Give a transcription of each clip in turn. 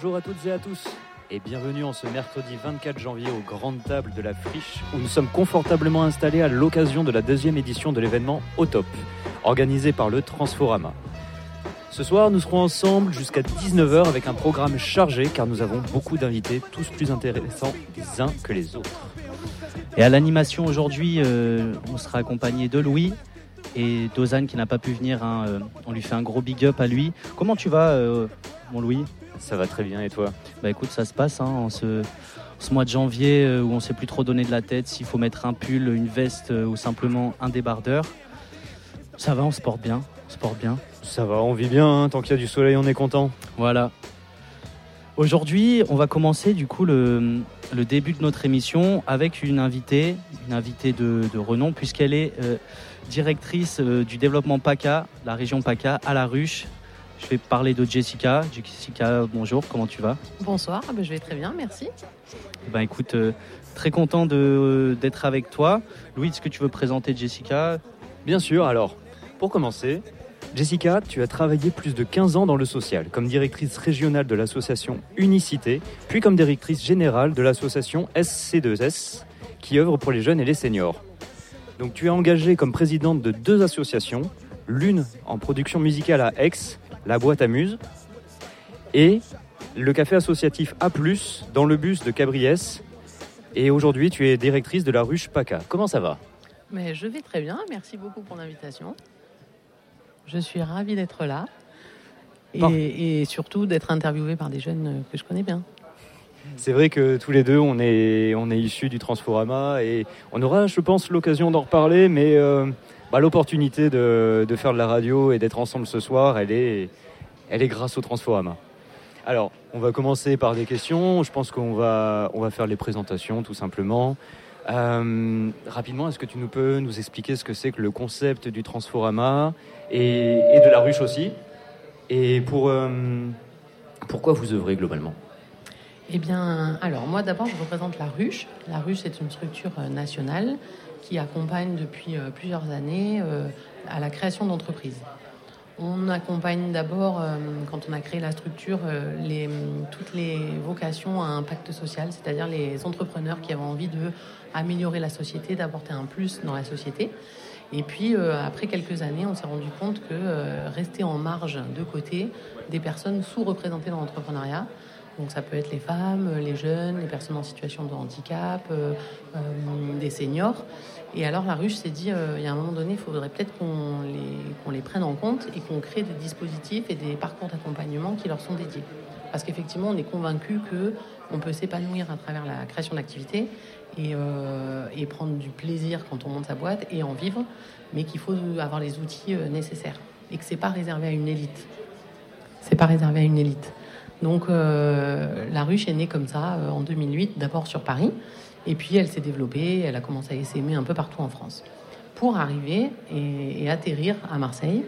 Bonjour à toutes et à tous et bienvenue en ce mercredi 24 janvier aux grandes tables de la Friche où nous sommes confortablement installés à l'occasion de la deuxième édition de l'événement Au Top, organisé par le Transforama. Ce soir, nous serons ensemble jusqu'à 19h avec un programme chargé car nous avons beaucoup d'invités, tous plus intéressants les uns que les autres. Et à l'animation aujourd'hui, euh, on sera accompagné de Louis et d'Ozane qui n'a pas pu venir. hein, euh, on lui fait un gros big up à lui. Comment tu vas, euh, mon Louis? Ça va très bien et toi Bah écoute, ça se passe hein, en ce, ce mois de janvier euh, où on sait plus trop donner de la tête s'il faut mettre un pull, une veste euh, ou simplement un débardeur. Ça va, on se porte bien. On se porte bien. Ça va, on vit bien, hein, tant qu'il y a du soleil on est content. Voilà. Aujourd'hui, on va commencer du coup le, le début de notre émission avec une invitée, une invitée de, de renom, puisqu'elle est euh, directrice du développement PACA, la région PACA, à la ruche. Je vais parler de Jessica. Jessica, bonjour, comment tu vas? Bonsoir, ah ben, je vais très bien, merci. Eh Ben écoute, euh, très content de- d'être avec toi. Louis, est-ce que tu veux présenter Jessica? Bien sûr, alors, pour commencer, Jessica, tu as travaillé plus de 15 ans dans le social, comme directrice régionale de l'association Unicité, puis comme directrice générale de l'association SC2S, qui œuvre pour les jeunes et les seniors. Donc tu es engagée comme présidente de deux associations, l'une en production musicale à Aix, la boîte Amuse, et le café associatif A+, dans le bus de Cabriès. Et aujourd'hui, tu es directrice de la ruche PACA. Comment ça va? Mais je vais très bien, merci beaucoup pour l'invitation. Je suis ravie d'être là et, surtout d'être interviewée par des jeunes que je connais bien. C'est vrai que tous les deux, on est, on est issus du Transforama et on aura, je pense, l'occasion d'en reparler, mais euh, bah, l'opportunité de, de faire de la radio et d'être ensemble ce soir, elle est, elle est grâce au Transforama. Alors, on va commencer par des questions. Je pense qu'on va, on va faire les présentations tout simplement. Euh, rapidement, est-ce que tu nous peux nous expliquer ce que c'est que le concept du Transforama et, et de la ruche aussi? Et pour, euh, pourquoi vous œuvrez globalement? Eh bien, alors moi d'abord, je représente la Ruche. La Ruche, c'est une structure euh, nationale qui accompagne depuis euh, plusieurs années euh, à la création d'entreprises. On accompagne d'abord, euh, quand on a créé la structure, toutes les vocations à impact social, c'est-à-dire les entrepreneurs qui avaient envie de améliorer la société, d'apporter un plus dans la société. Et puis, après quelques années, on s'est rendu compte que rester en marge de côté des personnes sous-représentées dans l'entrepreneuriat, donc ça peut être les femmes, les jeunes, les personnes en situation de handicap, euh, euh, des seniors. Et alors la ruche s'est dit, euh, il y a un moment donné, il faudrait peut-être qu'on les, prenne en compte et qu'on crée des dispositifs et des parcours d'accompagnement qui leur sont dédiés. Parce qu'effectivement, on est convaincu que on peut s'épanouir à travers la création d'activités et, euh, prendre du plaisir quand on monte sa boîte et en vivre, mais qu'il faut avoir les outils euh, nécessaires et que c'est pas réservé à une élite. C'est pas réservé à une élite. Donc euh, la ruche est née comme ça euh, en 2008, d'abord sur Paris, et puis elle s'est développée, elle a commencé à s'aimer un peu partout en France, pour arriver et, atterrir à Marseille.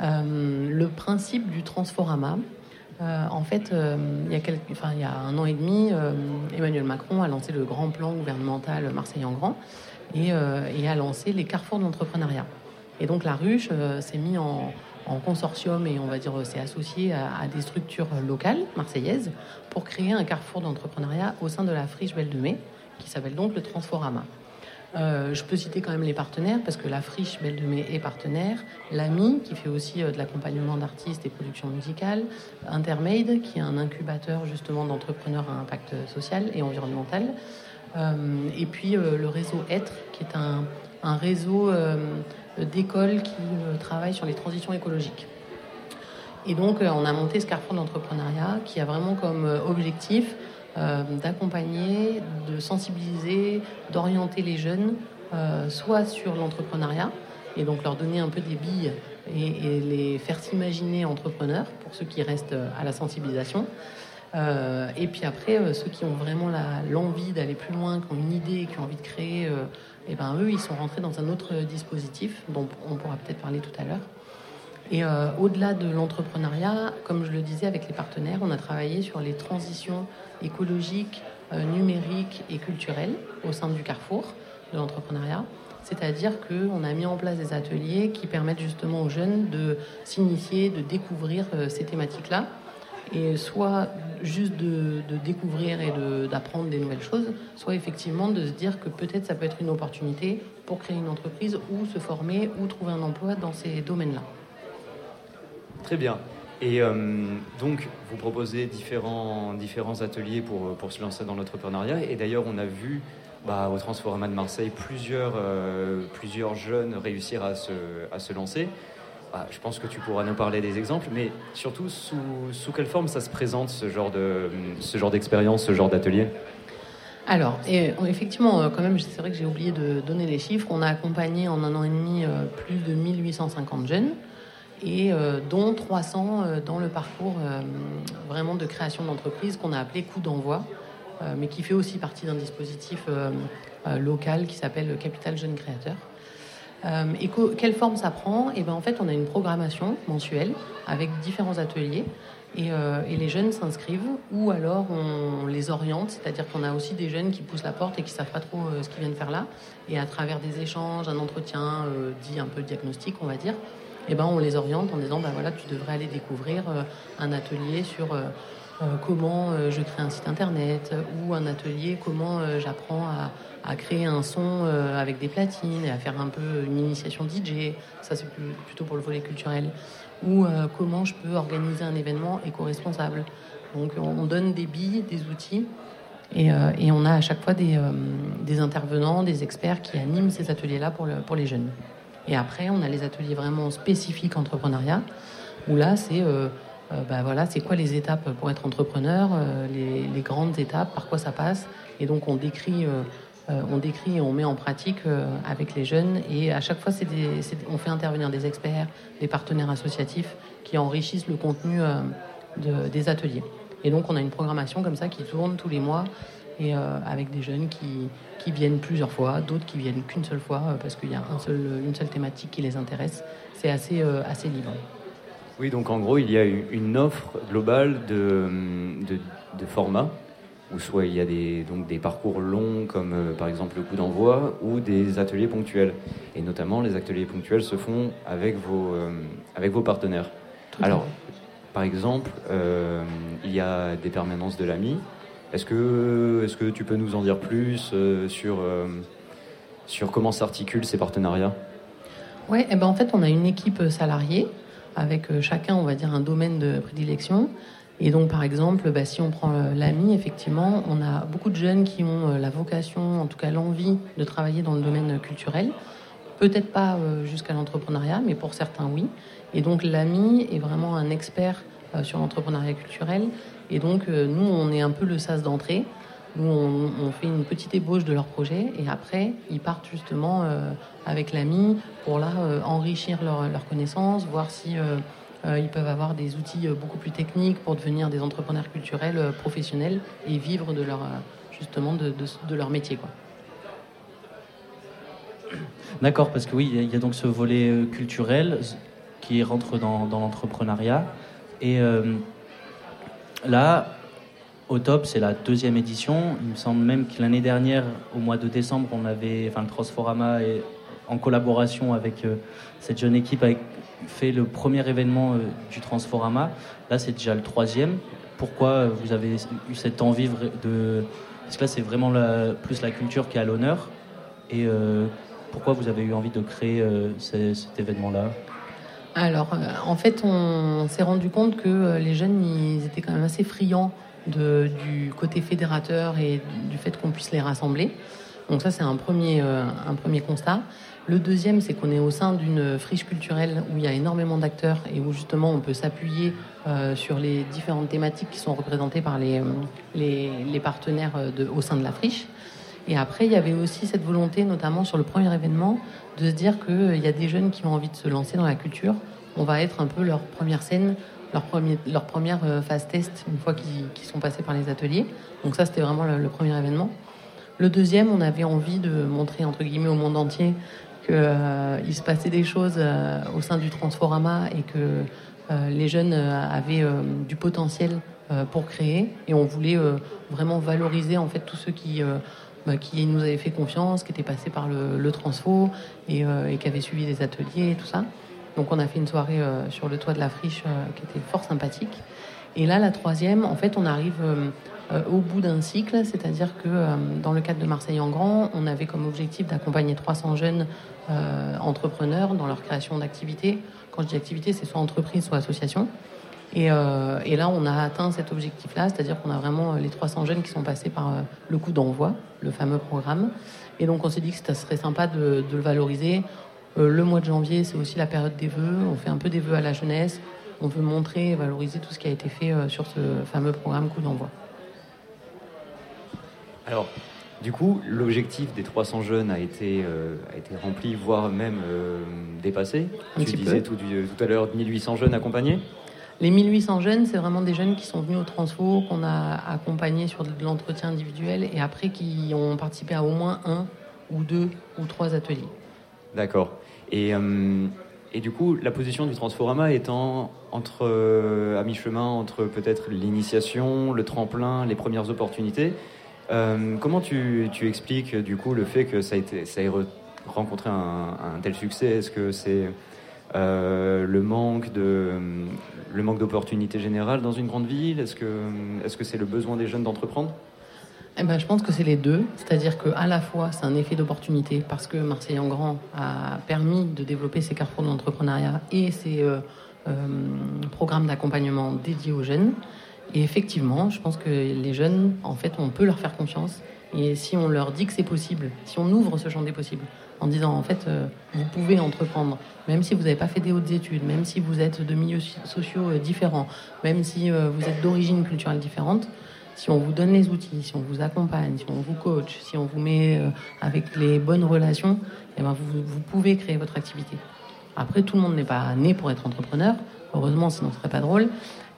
Euh, le principe du Transforama, en fait, il, y a il y a un an et demi, Emmanuel Macron a lancé le grand plan gouvernemental Marseille en grand et, et a lancé les carrefours de l'entrepreneuriat. Et donc la ruche s'est mis en, en consortium et on va dire s'est associé à, des structures locales marseillaises pour créer un carrefour d'entrepreneuriat au sein de la friche Belle de Mai qui s'appelle donc le Transforama. Euh, je peux citer quand même les partenaires parce que la friche Belle de Mai est partenaire, l'AMI qui fait aussi euh, de l'accompagnement d'artistes et production musicale, Intermade qui est un incubateur justement d'entrepreneurs à impact social et environnemental, Euh, et puis le réseau Être qui est un, réseau d'écoles qui euh, travaillent sur les transitions écologiques. Et donc, euh, on a monté ce carrefour d'entrepreneuriat qui a vraiment comme euh, objectif euh, d'accompagner, de sensibiliser, d'orienter les jeunes, euh, soit sur l'entrepreneuriat, et donc leur donner un peu des billes et, les faire s'imaginer entrepreneurs, pour ceux qui restent euh, à la sensibilisation. Euh, et puis après, euh, ceux qui ont vraiment l'envie d'aller plus loin, qui ont une idée, qui ont envie de créer, euh, eh ben, eux, ils sont rentrés dans un autre dispositif, dont on pourra peut-être parler tout à l'heure. Et euh, au-delà de l'entrepreneuriat, comme je le disais avec les partenaires, on a travaillé sur les transitions écologiques, euh, numériques et culturelles au sein du carrefour de l'entrepreneuriat. C'est-à-dire qu'on a mis en place des ateliers qui permettent justement aux jeunes de s'initier, de découvrir euh, ces thématiques-là, et soit juste de, découvrir et d'apprendre des nouvelles choses, soit effectivement de se dire que peut-être ça peut être une opportunité pour créer une entreprise ou se former ou trouver un emploi dans ces domaines-là. Très bien. Et euh, donc, vous proposez différents, ateliers pour, se lancer dans l'entrepreneuriat. Et d'ailleurs, on a vu bah, au Transforma de Marseille plusieurs, euh, jeunes réussir à se lancer. Bah, je pense que tu pourras nous parler des exemples, mais surtout sous, quelle forme ça se présente ce genre de ce genre d'expérience, ce genre d'atelier? Alors, et, effectivement, euh, quand même, c'est vrai que j'ai oublié de donner les chiffres. On a accompagné en un an et demi plus de 1850 jeunes et euh, dont 300 euh, dans le parcours euh, vraiment de création d'entreprise qu'on a appelé coup d'envoi, mais qui fait aussi partie d'un dispositif local qui s'appelle Capital Jeune Créateur. Et quelle forme ça prend Et eh ben en fait, on a une programmation mensuelle avec différents ateliers et, et les jeunes s'inscrivent ou alors on les oriente, c'est-à-dire qu'on a aussi des jeunes qui poussent la porte et qui savent pas trop ce qu'ils viennent faire là. Et à travers des échanges, un entretien dit un peu diagnostic, on va dire, eh ben, on les oriente en disant bah, voilà, tu devrais aller découvrir euh, un atelier sur euh, euh, comment je crée un site internet ou un atelier comment j'apprends à, créer un son avec des platines et à faire un peu une initiation DJ. Ça, c'est plutôt pour le volet culturel. Ou comment je peux organiser un événement éco-responsable. Donc, on donne des billes, des outils. Et, on a à chaque fois des, intervenants, des experts qui animent ces ateliers-là pour les jeunes. Et après, on a les ateliers vraiment spécifiques entrepreneuriat, où là, c'est euh, euh, bah voilà, c'est quoi les étapes pour être entrepreneur, euh, les, grandes étapes, par quoi ça passe. Et donc, on décrit, on décrit et on met en pratique avec les jeunes. Et à chaque fois, on fait intervenir des experts, des partenaires associatifs qui enrichissent le contenu des ateliers. Et donc, on a une programmation comme ça qui tourne tous les mois et avec des jeunes qui, viennent plusieurs fois, d'autres qui viennent qu'une seule fois euh, parce qu'il y a une seule thématique qui les intéresse. C'est assez, euh, libre. Oui, donc en gros, il y a une offre globale de, de formats, où soit il y a des, donc des parcours longs comme euh, par exemple le coup d'envoi, ou des ateliers ponctuels. Et notamment, les ateliers ponctuels se font avec vos, avec vos partenaires. Alors, par exemple, il y a des permanences de l'AMI, est-ce que, est que tu peux nous en dire plus euh, sur, euh, sur comment s'articulent ces partenariats? Oui, eh ben en fait, on a une équipe salariée avec euh, chacun, on va dire, un domaine de prédilection. Et donc, par exemple, bah, si on prend l'AMI, effectivement, on a beaucoup de jeunes qui ont la vocation, en tout cas l'envie de travailler dans le domaine culturel. Peut-être pas jusqu'à l'entrepreneuriat, mais pour certains, oui. Et donc, l'AMI est vraiment un expert sur l'entrepreneuriat culturel et donc, euh, nous, on est un peu le sas d'entrée. Nous, on, fait une petite ébauche de leur projet et après, ils partent justement euh, avec l'ami pour là euh, enrichir leurs leur connaissances, voir si ils peuvent avoir des outils beaucoup plus techniques pour devenir des entrepreneurs culturels professionnels et vivre de leur justement de, leur métier, quoi. D'accord, parce que oui, il y, a donc ce volet culturel qui rentre dans, l'entrepreneuriat et Là, au top, c'est la deuxième édition. Il me semble même que l'année dernière, au mois de décembre, on avait, enfin, le Transforama, et, en collaboration avec euh, cette jeune équipe, a fait le premier événement euh, du Transforama. Là, c'est déjà le troisième. Pourquoi euh, vous avez eu cette envie de. Parce que là, c'est vraiment plus la culture qui est l'honneur. Et pourquoi vous avez eu envie de créer cet événement-là? Alors, euh, en fait, on s'est rendu compte que euh, les jeunes, ils étaient quand même assez friands du côté fédérateur et du fait qu'on puisse les rassembler. Donc ça, c'est un premier, euh, un premier constat. Le deuxième, c'est qu'on est au sein d'une friche culturelle où il y a énormément d'acteurs et où justement on peut s'appuyer sur les différentes thématiques qui sont représentées par les, les, partenaires au sein de la friche. Et après, il y avait aussi cette volonté, notamment sur le premier événement, de se dire qu'il euh, y a des jeunes qui ont envie de se lancer dans la culture. On va être un peu leur première scène, leur, premier, première euh, phase test, une fois qu'ils sont passés par les ateliers. Donc ça, c'était vraiment le, premier événement. Le deuxième, on avait envie de montrer, entre guillemets, au monde entier qu'il euh, se passait des choses au sein du Transforama et que les jeunes avaient du potentiel pour créer. Et on voulait vraiment valoriser en fait tous ceux qui bah, qui nous avait fait confiance, qui était passé par le, transfo euh, et, qui avait suivi des ateliers et tout ça. Donc on a fait une soirée euh, sur le toit de la friche euh, qui était fort sympathique. Et là, la troisième, en fait, on arrive au bout d'un cycle, c'est-à-dire que dans le cadre de Marseille en Grand, on avait comme objectif d'accompagner 300 jeunes entrepreneurs dans leur création d'activités. Quand je dis activité, c'est soit entreprise, soit association. Et, là, on a atteint cet objectif-là, c'est-à-dire qu'on a vraiment les 300 jeunes qui sont passés par le coup d'envoi, le fameux programme. Et donc, on s'est dit que ça serait sympa de le valoriser euh, le mois de janvier, c'est aussi la période des vœux. On fait un peu des vœux à la jeunesse. On veut montrer et valoriser tout ce qui a été fait euh, sur ce fameux programme Coup d'envoi. Alors, du coup, l'objectif des 300 jeunes a été, euh, a été rempli, voire même dépassé. tu disais tout, tout, à l'heure 1800 jeunes accompagnés Les 1800 jeunes, c'est vraiment des jeunes qui sont venus au Transfo, qu'on a accompagnés sur de l'entretien individuel et après qui ont participé à au moins un ou deux ou trois ateliers. D'accord. Et, euh, et, du coup, la position du Transforama étant entre, euh, à mi-chemin entre peut-être l'initiation, le tremplin, les premières opportunités, euh, comment tu, expliques du coup le fait que ça, ait rencontré un, tel succès? Est-ce que c'est le manque de le manque d'opportunités générales dans une grande ville? Est-ce que que c'est le besoin des jeunes d'entreprendre? Eh ben, je pense que c'est les deux. C'est-à-dire qu'à la fois, c'est un effet d'opportunité parce que Marseille en Grand a permis de développer ses carrefours de l'entrepreneuriat et ses euh, euh, programmes d'accompagnement dédiés aux jeunes. Et effectivement, je pense que les jeunes, en fait, on peut leur faire confiance. Et si on leur dit que c'est possible, si on ouvre ce champ des possibles, en disant en fait, euh, vous pouvez entreprendre, même si vous n'avez pas fait des hautes études, même si vous êtes de milieux sociaux différents, même si vous êtes d'origine culturelle différente, si on vous donne les outils, si on vous accompagne, si on vous coach, si on vous met euh, avec les bonnes relations, eh ben vous, vous, pouvez créer votre activité. Après, tout le monde n'est pas né pour être entrepreneur, heureusement, sinon ce serait pas drôle.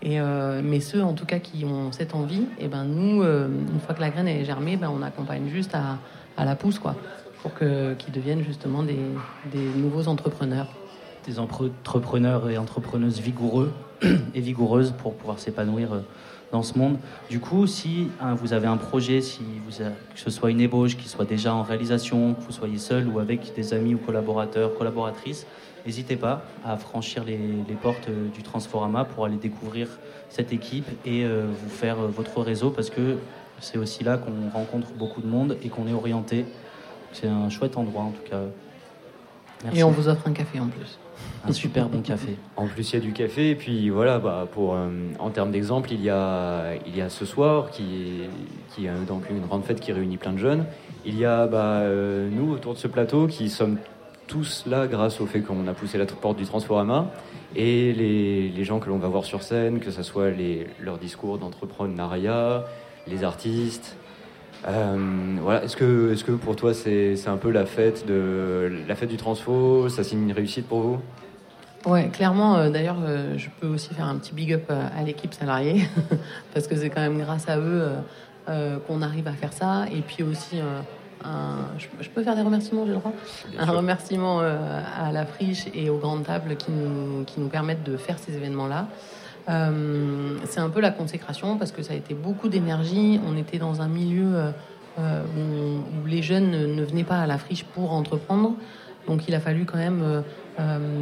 Euh, mais ceux, en tout cas, qui ont cette envie, et eh ben nous, euh, une fois que la graine est germée, ben on accompagne juste à, la pousse, quoi, pour que qu'ils deviennent justement des, nouveaux entrepreneurs. Des entrepreneurs et entrepreneuses vigoureux et vigoureuses pour pouvoir s'épanouir dans ce monde. Du coup, si hein, vous avez un projet, si que ce soit une ébauche qui soit déjà en réalisation, que vous soyez seul ou avec des amis ou collaborateurs, collaboratrices, n'hésitez pas à franchir les, portes euh, du Transforama pour aller découvrir cette équipe et euh, vous faire euh, votre réseau parce que c'est aussi là qu'on rencontre beaucoup de monde et qu'on est orienté. C'est un chouette endroit en tout cas. Et on vous offre un café en plus. Un super bon café. En plus, il y a du café. Et puis voilà, bah, pour, euh, en termes d'exemple, il, y a, il y a ce soir qui, qui est donc une grande fête qui réunit plein de jeunes. Il y a bah, euh, nous autour de ce plateau qui sommes tous là grâce au fait qu'on a poussé la porte du Transforama et les, gens que l'on va voir sur scène, que ce soit les, leurs discours d'entrepreneuriat, les artistes, euh, voilà. Est-ce que, est-ce que pour toi c'est, c'est un peu la fête de la fête du transfo? Ça signe une réussite pour vous? Ouais, clairement. Euh, d'ailleurs, euh, je peux aussi faire un petit big up à l'équipe salariée parce que c'est quand même grâce à eux qu'on arrive à faire ça. Et puis aussi, un, je, peux faire des remerciements, j'ai le droit. un remerciement à la friche et aux grandes tables qui nous, qui nous permettent de faire ces événements-là. Euh, c'est un peu la consécration parce que ça a été beaucoup d'énergie. On était dans un milieu euh, euh, où, les jeunes ne venaient pas à la friche pour entreprendre. Donc il a fallu quand même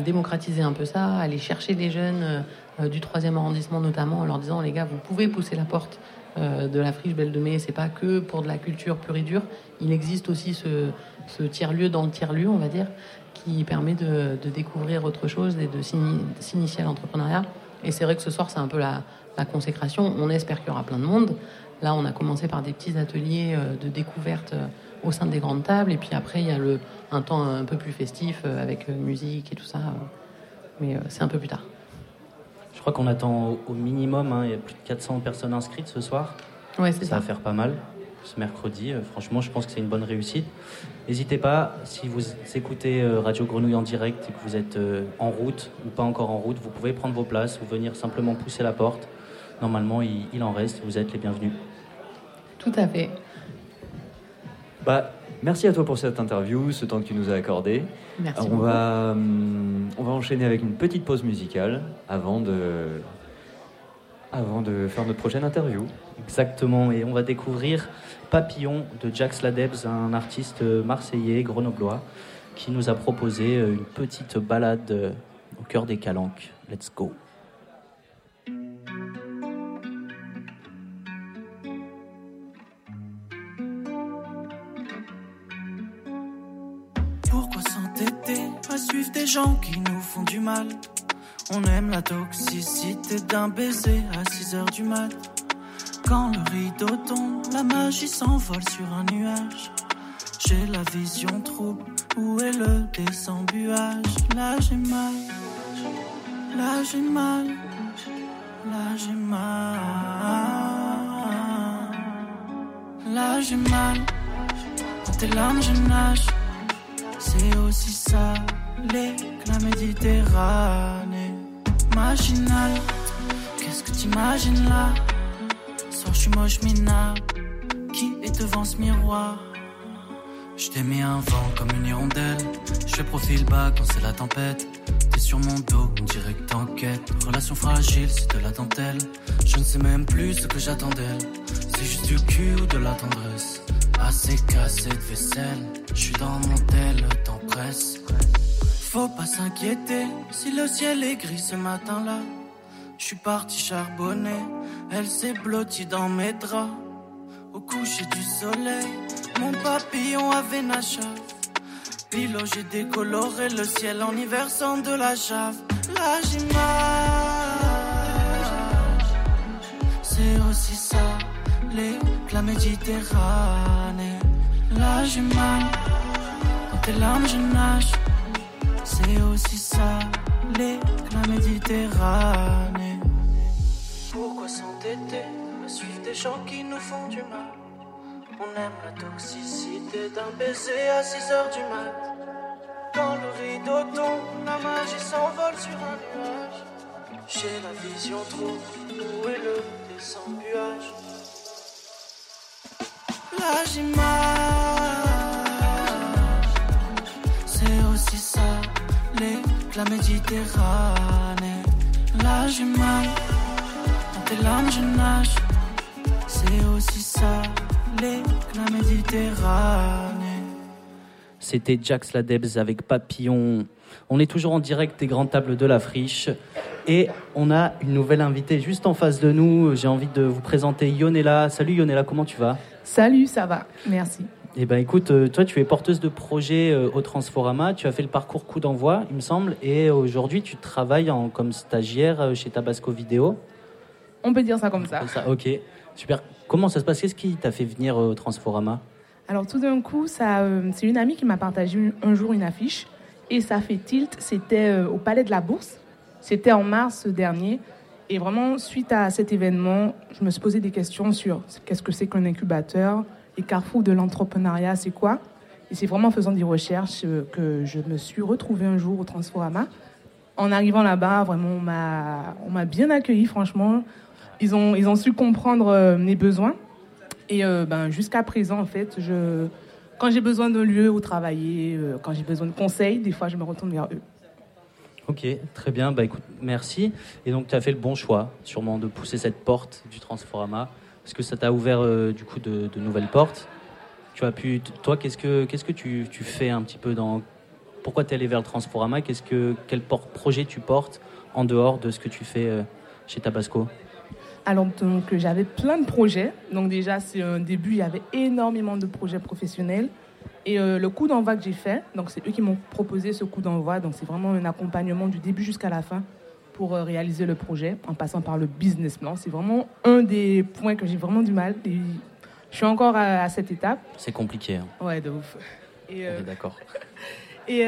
démocratiser un peu ça, aller chercher des jeunes du troisième arrondissement notamment en leur disant les gars, vous pouvez pousser la porte de la friche Belle de Mai, c'est pas que pour de la culture pure et dure. Il existe aussi ce, tiers-lieu dans le tiers-lieu, on va dire, qui permet de, découvrir autre chose et de s'initier à l'entrepreneuriat. Et c'est vrai que ce soir, c'est un peu la, consécration. On espère qu'il y aura plein de monde. Là, on a commencé par des petits ateliers euh, de découverte euh, au sein des grandes tables. Et puis après, il y a un temps un peu plus festif euh, avec musique et tout ça. Mais c'est un peu plus tard. Crois qu'on attend au minimum, hein, il y a plus de 400 personnes inscrites ce soir. Ouais, c'est ça. Ça va faire pas mal ce mercredi. franchement, je pense que c'est une bonne réussite. N'hésitez pas, si vous écoutez euh, Radio Grenouille en direct et que vous êtes euh, en route ou pas encore en route, vous pouvez prendre vos places ou venir simplement pousser la porte. Normalement, il, en reste, vous êtes les bienvenus. Tout à fait. Bah, merci à toi pour cette interview, ce temps que tu nous as accordé. Merci. on, va, hum, on va enchaîner avec une petite pause musicale avant de, avant de faire notre prochaine interview. Exactement, et on va découvrir Papillon de Jax Ladebs, un artiste marseillais, grenoblois, qui nous a proposé une petite balade au cœur des calanques. Let's go. Gens qui nous font du mal. On aime la toxicité d'un baiser à 6 heures du mat. Quand le rideau tombe, la magie s'envole sur un nuage. J'ai la vision trouble, où est le désembuage Là j'ai mal, là j'ai mal, là j'ai mal. Là j'ai mal, dans tes larmes je nage. C'est aussi ça, que la Méditerranée. Machinal, qu'est-ce que t'imagines là? Soir je suis moche minable, qui est devant ce miroir? Je t'ai mis un vent comme une hirondelle. Je fais profil bas quand c'est la tempête. T'es sur mon dos, on dirait que t'enquêtes. Relation fragile, c'est de la dentelle. Je ne sais même plus ce que j'attends d'elle. C'est juste du cul ou de la tendresse. Assez cassé de vaisselle. Je suis dans mon tel, temps presse. Faut pas s'inquiéter si le ciel est gris ce matin-là. Je suis parti charbonner. Elle s'est blottie dans mes draps. Au coucher du soleil, mon papillon avait nacha. Pilo, j'ai décoloré le ciel en y versant de la chave. Là j'ai C'est aussi ça, la Méditerranée. J'ai mal, dans tes larmes je nage. C'est aussi ça, les la Méditerranée. Pourquoi s'entêter? suivre des gens qui nous font du mal? On aime la toxicité d'un baiser à 6 heures du mat. Quand le rideau tombe, la magie s'envole sur un nuage. J'ai la vision trop, où est le désembuage Là j'ai C'est la Méditerranée. Là j'ai mal, dans tes larmes je nage. C'est aussi ça, la Méditerranée. C'était Jax Ladebs avec Papillon. On est toujours en direct des grandes tables de la friche. Et on a une nouvelle invitée juste en face de nous. J'ai envie de vous présenter Yonella. Salut Yonella, comment tu vas? Salut, ça va, merci. Eh ben écoute, euh, toi tu es porteuse de projet euh, au Transforama, tu as fait le parcours coup d'envoi, il me semble, et aujourd'hui tu travailles en, comme stagiaire euh, chez Tabasco Vidéo. On peut dire ça comme ça. ça ok. Super. Comment ça se passe? Qu'est-ce qui t'a fait venir au Transforama? Alors tout d'un coup, ça, euh, c'est une amie qui m'a partagé un jour une affiche et ça fait tilt. C'était euh, au Palais de la Bourse. C'était en mars dernier. Et vraiment, suite à cet événement, je me suis posé des questions sur qu'est-ce que c'est qu'un incubateur, les carrefours de l'entrepreneuriat, c'est quoi? Et c'est vraiment en faisant des recherches euh, que je me suis retrouvée un jour au Transforama. En arrivant là-bas, vraiment, on m'a bien accueilli, franchement ils ont, ils ont su comprendre euh, mes besoins. Et euh, ben, jusqu'à présent, en fait, je, quand j'ai besoin d'un lieu où travailler, quand j'ai besoin de conseils, des fois, je me retourne vers eux. Ok, très bien. Bah, écoute, merci. Et donc, tu as fait le bon choix, sûrement, de pousser cette porte du Transforama, parce que ça t'a ouvert du coup de, nouvelles portes? Tu as pu, toi, qu'est-ce que, tu, fais un petit peu dans. Pourquoi tu es allé vers le Transforama? Qu'est-ce que, Quel projet tu portes en dehors de ce que tu fais chez Tabasco? Alors, donc, j'avais plein de projets. Donc, déjà, c'est un début, il y avait énormément de projets professionnels. Et euh, le coup d'envoi que j'ai fait, donc c'est eux qui m'ont proposé ce coup d'envoi. Donc, c'est vraiment un accompagnement du début jusqu'à la fin pour euh, réaliser le projet en passant par le business plan. C'est vraiment un des points que j'ai vraiment du mal. Et je suis encore à, cette étape. C'est compliqué. Hein. Ouais, de ouf. Et, euh, D'accord. Et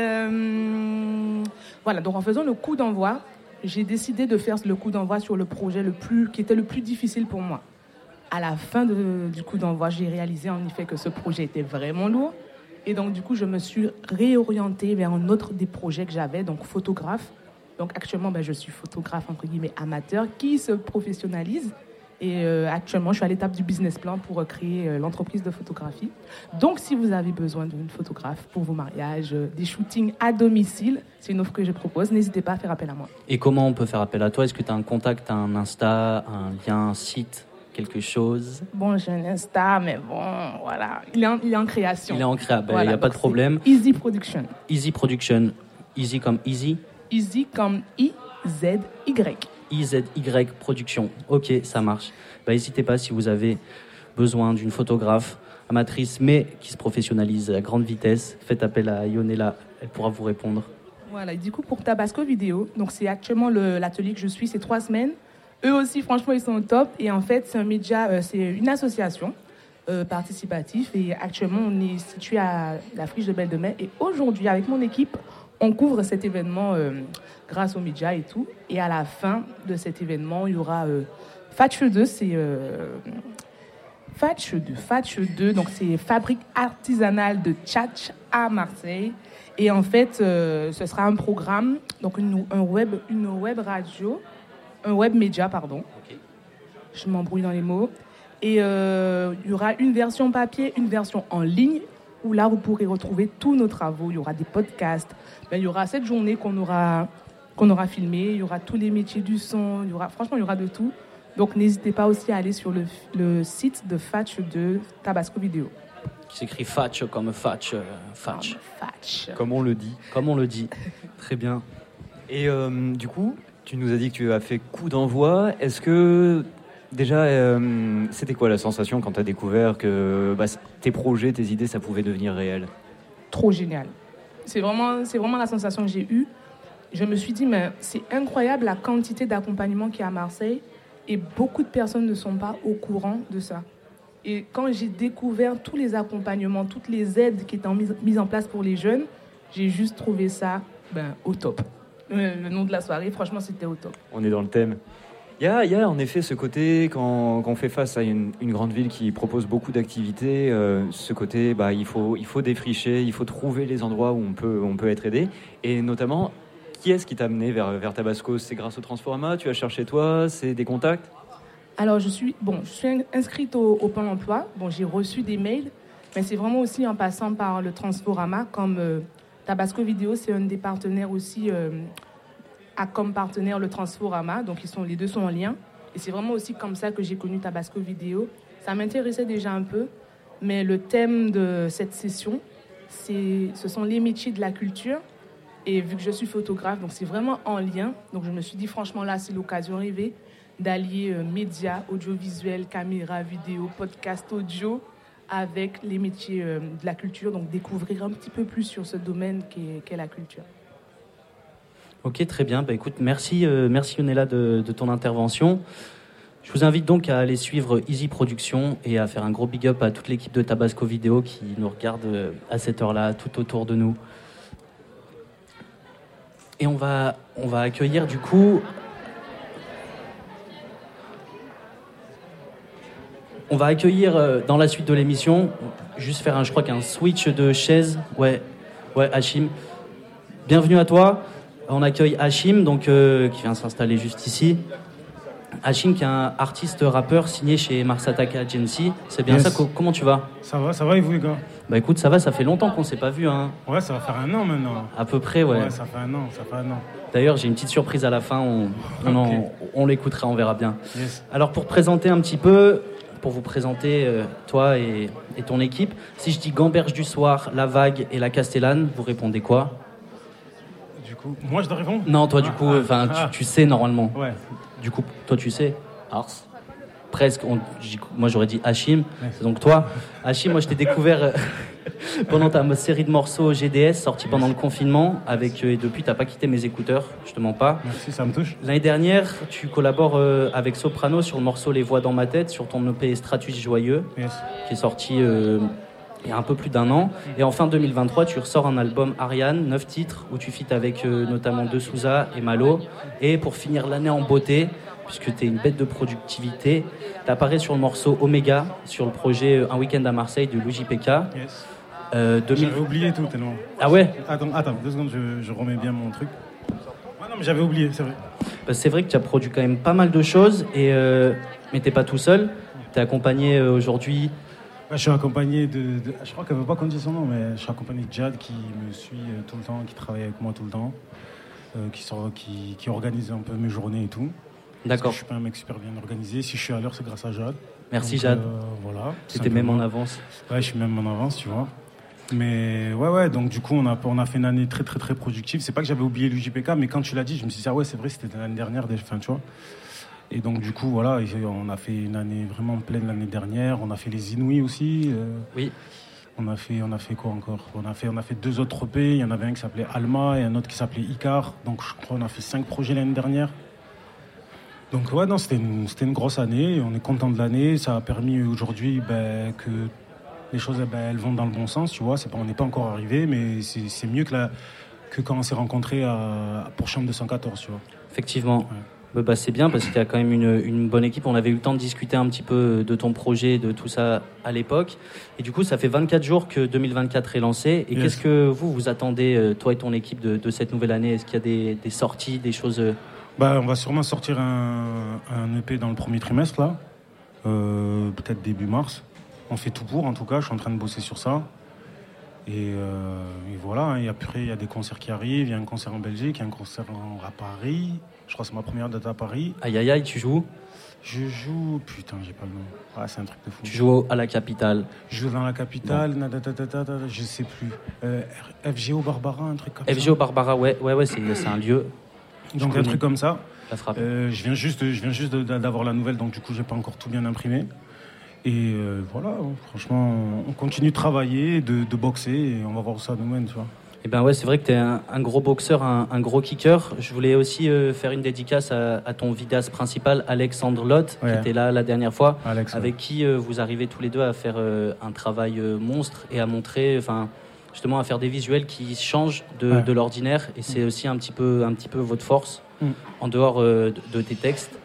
voilà, donc en faisant le coup d'envoi, j'ai décidé de faire le coup d'envoi sur le projet le plus, qui était le plus difficile pour moi. À la fin du coup d'envoi, j'ai réalisé en effet que ce projet était vraiment lourd. Et donc, du coup, je me suis réorientée vers un autre des projets que j'avais, donc photographe. Donc, actuellement, ben, je suis photographe, entre guillemets, amateur, qui se professionnalise. Et euh, actuellement, je suis à l'étape du business plan pour euh, créer euh, l'entreprise de photographie. Donc, si vous avez besoin d'une photographe pour vos mariages, des shootings à domicile, c'est une offre que je propose. N'hésitez pas à faire appel à moi. Et comment on peut faire appel à toi? Est-ce que tu as un contact, un Insta, un lien, un site quelque chose? Bon, j'ai un Insta, mais bon, voilà. Il est en, il est en création. Il est en création, ben, il n'y a pas de problème. Easy Production. Easy Production. Easy comme easy? Easy comme I-Z-Y. IZY Production. Ok, ça marche. Bah, n'hésitez pas si vous avez besoin d'une photographe amatrice mais qui se professionnalise à grande vitesse. Faites appel à Ionella, elle pourra vous répondre. Voilà, et du coup, pour Tabasco Vidéo, donc c'est actuellement le- l'atelier que je suis, c'est trois semaines. Eux aussi, franchement, ils sont au top. Et en fait, c'est un média, euh, c'est une association euh, participative. Et actuellement, on est situé à la Friche de Belle de Mai. Et aujourd'hui, avec mon équipe, on couvre cet événement euh, grâce aux médias et tout. Et à la fin de cet événement, il y aura euh, Fatch 2, c'est euh, Fatch 2, Fatch 2, donc c'est fabrique artisanale de tchatch à Marseille. Et en fait, euh, ce sera un programme, donc une, un web, une web radio, un web média, pardon. Je m'embrouille dans les mots. Et euh, il y aura une version papier, une version en ligne, où là, vous pourrez retrouver tous nos travaux. Il y aura des podcasts. Ben, il y aura cette journée qu'on aura, qu'on aura filmée. Il y aura tous les métiers du son. Il y aura, franchement, il y aura de tout. Donc, n'hésitez pas aussi à aller sur le, le site de Fatch de Tabasco Vidéo. Qui s'écrit Fatch comme Fatch. euh, Fatch. Fatch. Comme on le dit. Comme on le dit. Très bien. Et euh, du coup, tu nous as dit que tu as fait coup d'envoi. Est-ce que déjà, euh, c'était quoi la sensation quand tu as découvert que bah, tes projets, tes idées, ça pouvait devenir réel? Trop génial. C'est vraiment, c'est vraiment la sensation que j'ai eue. Je me suis dit, mais c'est incroyable la quantité d'accompagnement qu'il y a à Marseille et beaucoup de personnes ne sont pas au courant de ça. Et quand j'ai découvert tous les accompagnements, toutes les aides qui étaient en mise, mises en place pour les jeunes, j'ai juste trouvé ça ben, au top. Le nom de la soirée, franchement, c'était au top. On est dans le thème. Il y a, en effet ce côté, quand, on fait face à une, grande ville qui propose beaucoup d'activités, euh, ce côté, bah, il, faut, défricher, il faut trouver les endroits où on peut, être aidé. Et notamment, qui est-ce qui t'a amené vers, Tabasco? C'est grâce au Transforma? Tu as cherché toi? C'est des contacts? Alors, je suis, inscrite au, au Pôle emploi. Bon, j'ai reçu des mails, mais c'est vraiment aussi en passant par le Transforama, comme euh, Tabasco Vidéo, c'est un des partenaires aussi, euh, a comme partenaire le Transforama. Donc, ils sont, les deux sont en lien. Et c'est vraiment aussi comme ça que j'ai connu Tabasco Vidéo. Ça m'intéressait déjà un peu, mais le thème de cette session, ce sont les métiers de la culture. Et vu que je suis photographe, donc c'est vraiment en lien. Donc je me suis dit, franchement, là, c'est l'occasion rêvée d'allier euh, médias, audiovisuels, caméra, vidéo, podcast audio avec les métiers euh, de la culture. Donc découvrir un petit peu plus sur ce domaine qu'est la culture. Ok, très bien. Bah, écoute, merci, euh, merci de ton intervention. Je vous invite donc à aller suivre Easy Production et à faire un gros big up à toute l'équipe de Tabasco Vidéo qui nous regarde euh, à cette heure-là, tout autour de nous. Et on va, on va accueillir du coup. On va accueillir euh, dans la suite de l'émission, juste faire un, je crois qu'un switch de chaise. Ouais, ouais, Hachim. Bienvenue à toi. On accueille Hachim, donc, euh, qui vient s'installer juste ici. Hachim, qui est un artiste rappeur signé chez Mars Attack Agency. C'est bien Yes. ça. co- Comment tu vas? Ça va, ça va et vous les gars? Bah écoute, ça va, ça fait longtemps qu'on s'est pas vu, hein. Ouais, ça va faire un an maintenant. À peu près, ouais. ça fait un an, ça fait un an. D'ailleurs, j'ai une petite surprise à la fin. On, on, on l'écoutera, on verra bien. Yes. Alors, pour présenter un petit peu, pour vous présenter euh, toi et, et ton équipe, si je dis Gamberge du Soir, La Vague et La Castellane, vous répondez quoi? Coup, moi je dois répondre Non, toi, du coup, ah, enfin, ah. tu, tu sais normalement. Ouais. Du coup, toi, tu sais Ars Presque. on- moi, j'aurais dit Hachim. C'est donc toi. Hachim, moi, je t'ai découvert euh, pendant ta série de morceaux GDS sortis pendant le confinement. Avec, euh, et depuis, t'as pas quitté mes écouteurs. Je te mens pas. Merci, ça me touche. L'année dernière, tu collabores euh, avec Soprano sur le morceau Les Voix dans ma tête, sur ton EP Stratus Joyeux, Yes. qui est sorti euh, il y a un peu plus d'un an. Et en fin 2023, tu ressors un album Ariane, 9 titres, où tu fites avec euh, notamment De Souza et Malo. Et pour finir l'année en beauté, puisque tu es une bête de productivité, tu apparais sur le morceau Omega, sur le projet euh, Un week-end à Marseille de Louis JPK. Yes. Euh, 2000 J'avais oublié tout tellement. Ah ouais? Attends, attends, deux secondes, je, je remets bien mon truc. Ouais, non, mais j'avais oublié, c'est vrai. Bah, c'est vrai que tu as produit quand même pas mal de choses, et, euh, mais t'es pas tout seul. Tu es accompagné euh, aujourd'hui je suis accompagné de, de- Je crois qu'elle veut pas qu'on dise son nom, mais je suis accompagné de Jad qui me suit euh, tout le temps, qui travaille avec moi tout le temps, euh, qui, sort, qui, qui organise un peu mes journées et tout. D'accord. Je suis pas un mec super bien organisé. Si je suis à l'heure, c'est grâce à Jad. Merci Donc, Jade. euh, voilà. C'était même en avance. Ouais, je suis même en avance, tu vois. Mais ouais, ouais, donc du coup, on a, on a fait une année très, très, très productive. C'est pas que j'avais oublié l'UJPK, mais quand tu l'as dit, je me suis dit, ah ouais, c'est vrai, c'était l'année dernière, enfin, tu vois. Et donc, du coup, voilà, on a fait une année vraiment pleine l'année dernière. On a fait les Inouïs aussi. euh, Oui. On a fait, on a fait quoi encore? On a fait, on a fait deux autres EP. Il y en avait un qui s'appelait Alma et un autre qui s'appelait Icar. Donc je crois qu'on a fait cinq projets l'année dernière. Donc ouais, non, c'était une, c'était une grosse année. On est content de l'année. Ça a permis aujourd'hui ben, que les choses eh ben, elles vont dans le bon sens. Tu vois, c'est pas, on n'est pas encore arrivé, mais c'est, c'est mieux que, la, que quand on s'est rencontrés à, pour Chambre 214. Tu vois. Effectivement. Bah, c'est bien parce qu'il y a quand même une, une, bonne équipe. On avait eu le temps de discuter un petit peu de ton projet, de tout ça à l'époque. Et du coup, ça fait 24 jours que 2024 est lancé. Et Yes. qu'est-ce que vous, vous attendez, euh, toi et ton équipe, de, de cette nouvelle année? Est-ce qu'il y a des, des sorties, des choses euh, Bah, on va sûrement sortir un, un EP dans le premier trimestre, là. Euh, peut-être début mars. On fait tout pour, en tout cas. Je suis en train de bosser sur ça. Et, euh, et voilà. hein. Et après, il y a des concerts qui arrivent. Il y a un concert en Belgique, il y a un concert à Paris. Je crois que c'est ma première date à Paris. Aïe aïe aïe, tu joues Je joue. Putain, j'ai pas le nom. Ah, c'est un truc de fou. Tu joues à la capitale. Je joue dans la capitale. nadatatata, Je sais plus. Euh, FGO Barbara, un truc comme ça. FGO Barbara, ouais, ouais, ouais, c'est c'est un lieu. Donc, un truc comme ça. La frappe. Euh, je viens juste, je viens juste d'avoir la nouvelle, donc du coup, j'ai pas encore tout bien imprimé. Et euh, voilà, hein, franchement, on continue de travailler, de, de boxer, et on va voir où ça nous mène, tu vois. Eh ben ouais, c'est vrai que tu es un, un gros boxeur, un, un gros kicker. Je voulais aussi euh, faire une dédicace à, à ton vidéaste principal, Alexandre Ouais. qui était là la dernière fois, Alex, avec qui euh, vous arrivez tous les deux à faire euh, un travail monstre et à montrer, enfin, justement, à faire des visuels qui changent de, Ouais. de l'ordinaire. Et c'est aussi un petit peu, un petit peu votre force Mm. en dehors de, de tes textes.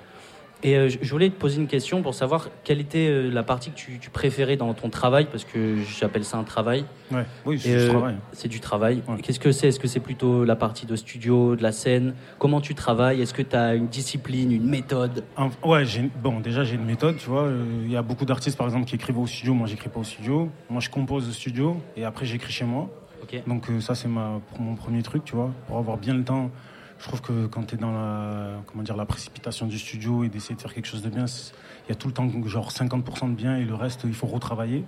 Et euh, je voulais te poser une question pour savoir quelle était euh, la partie que tu, tu préférais dans ton travail, parce que j'appelle ça un travail. ouais. Oui, c'est du euh, travail. C'est du travail. Ouais. Qu'est-ce que c'est? Est-ce que c'est plutôt la partie de studio, de la scène? Comment tu travailles? Est-ce que tu as une discipline, une méthode? En- ouais, bon, déjà, j'ai une méthode, tu vois. Il y a beaucoup d'artistes, par exemple, qui écrivent au studio. Moi, j'écris pas au studio. Moi, je compose au studio, et après, j'écris chez moi. Ok. Donc ça c'est ma, mon premier truc, tu vois, pour avoir bien le temps. Je trouve que quand tu es dans la, comment dire, la précipitation du studio et d'essayer de faire quelque chose de bien, il y a tout le temps genre 50% de bien et le reste il faut retravailler.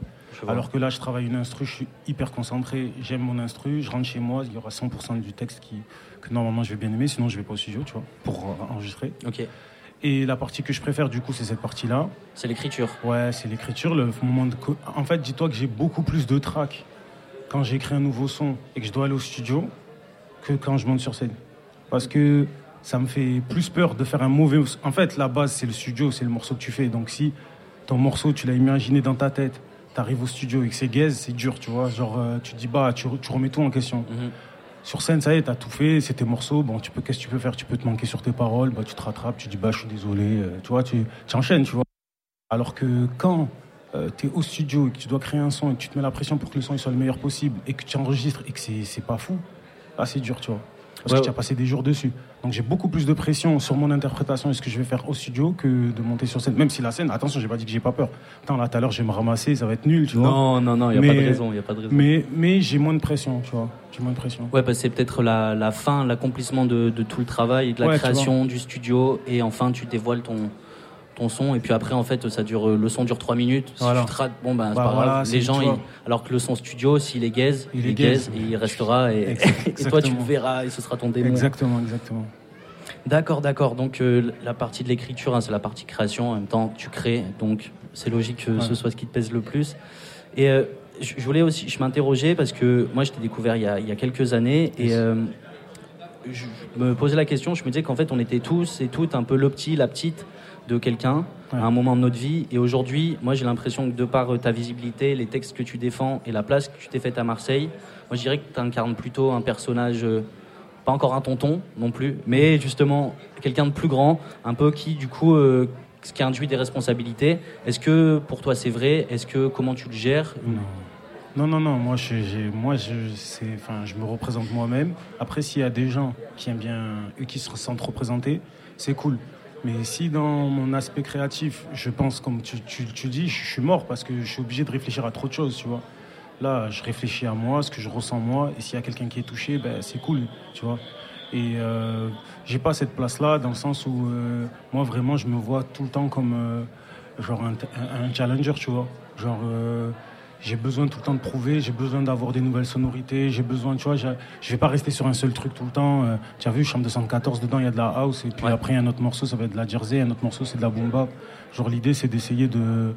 Alors que là je travaille une instru, je suis hyper concentré, j'aime mon instru, je rentre chez moi, il y aura 100% du texte qui, que normalement je vais bien aimer, sinon je vais pas au studio, tu vois, pour euh, enregistrer. Ok. Et la partie que je préfère du coup c'est cette partie-là. C'est l'écriture. Ouais, c'est l'écriture, le moment de... En fait, dis-toi que j'ai beaucoup plus de tracks quand j'écris un nouveau son et que je dois aller au studio que quand je monte sur scène. Parce que ça me fait plus peur de faire un mauvais... En fait, la base, c'est le studio, c'est le morceau que tu fais. Donc si ton morceau, tu l'as imaginé dans ta tête, t'arrives au studio et que c'est gaze, c'est dur, tu vois. Genre, euh, tu te dis, bah, tu, re- tu remets tout en question. Mhm. Sur scène, ça y est, t'as tout fait, c'est tes morceaux. Bon, tu peux, qu'est-ce que tu peux faire? Tu peux te manquer sur tes paroles, bah, tu te rattrapes, tu dis, bah, je suis désolé. euh, tu vois, tu, tu enchaînes, tu vois. Alors que quand tu es au studio et que tu dois créer un son et que tu te mets la pression pour que le son il soit le meilleur possible et que tu enregistres et que c'est pas fou, là, c'est dur, tu vois. Parce Ouais, que tu as passé des jours dessus. Donc j'ai beaucoup plus de pression sur mon interprétation et ce que je vais faire au studio que de monter sur scène. Même si la scène, attention, j'ai pas dit que j'ai pas peur. Attends, là, tout à l'heure, je vais me ramasser, ça va être nul, tu vois. Non, non, non, il n'y a pas de raison. Y a pas de raison. Mais, mais j'ai moins de pression, tu vois. J'ai moins de pression. Ouais, parce que c'est peut-être la, la fin, l'accomplissement de, de tout le travail, de la Ouais, création, du studio, et enfin tu dévoiles ton, ton son, et puis après en fait ça dure, le son dure 3 minutes. Si Voilà. tu te rates, bon ben c'est Bah pas voilà, grave. Les gens, ils- alors que le son studio, s'il est gaze, Il est gaze, et il restera, et, et toi tu le verras, et ce sera ton démon. Exactement, exactement. D'accord, d'accord. Donc euh, la partie de l'écriture, hein, c'est la partie création. En même temps, tu crées, donc c'est logique que ce soit ce qui te pèse le plus. Et euh, je voulais aussi, je m'interrogeais parce que moi, je t'ai découvert il y, a, il y a quelques années et euh, je me posais la question. Je me disais qu'en fait, on était tous et toutes un peu le petit, la petite de quelqu'un Ouais. à un moment de notre vie. Et aujourd'hui, moi, j'ai l'impression que de par euh, ta visibilité, les textes que tu défends et la place que tu t'es faite à Marseille, moi, je dirais que tu incarnes plutôt un personnage. euh, pas encore un tonton non plus, mais justement quelqu'un de plus grand, un peu qui du coup, euh, ce qui induit des responsabilités. Est-ce que pour toi c'est vrai? Est-ce que comment tu le gères? Non. Non, non, non, moi, je, moi je, c'est, enfin, je me représente moi-même. Après, s'il y a des gens qui aiment bien, eux qui se sentent représentés, c'est cool. Mais si dans mon aspect créatif, je pense, comme tu, tu, tu dis, je suis mort parce que je suis obligé de réfléchir à trop de choses, tu vois. Là, je réfléchis à moi, ce que je ressens moi, et s'il y a quelqu'un qui est touché, ben, c'est cool, tu vois. Et euh, j'ai pas cette place-là dans le sens où euh, moi vraiment je me vois tout le temps comme euh, genre un, un- challenger, tu vois. Genre euh, j'ai besoin tout le temps de prouver, j'ai besoin d'avoir des nouvelles sonorités, j'ai besoin, tu vois, je vais pas rester sur un seul truc tout le temps. Euh, tu as vu, chambre 214, dedans il y a de la house, et puis Ouais. après un autre morceau ça va être de la jersey, un autre morceau c'est de la bomba. Genre l'idée c'est d'essayer de,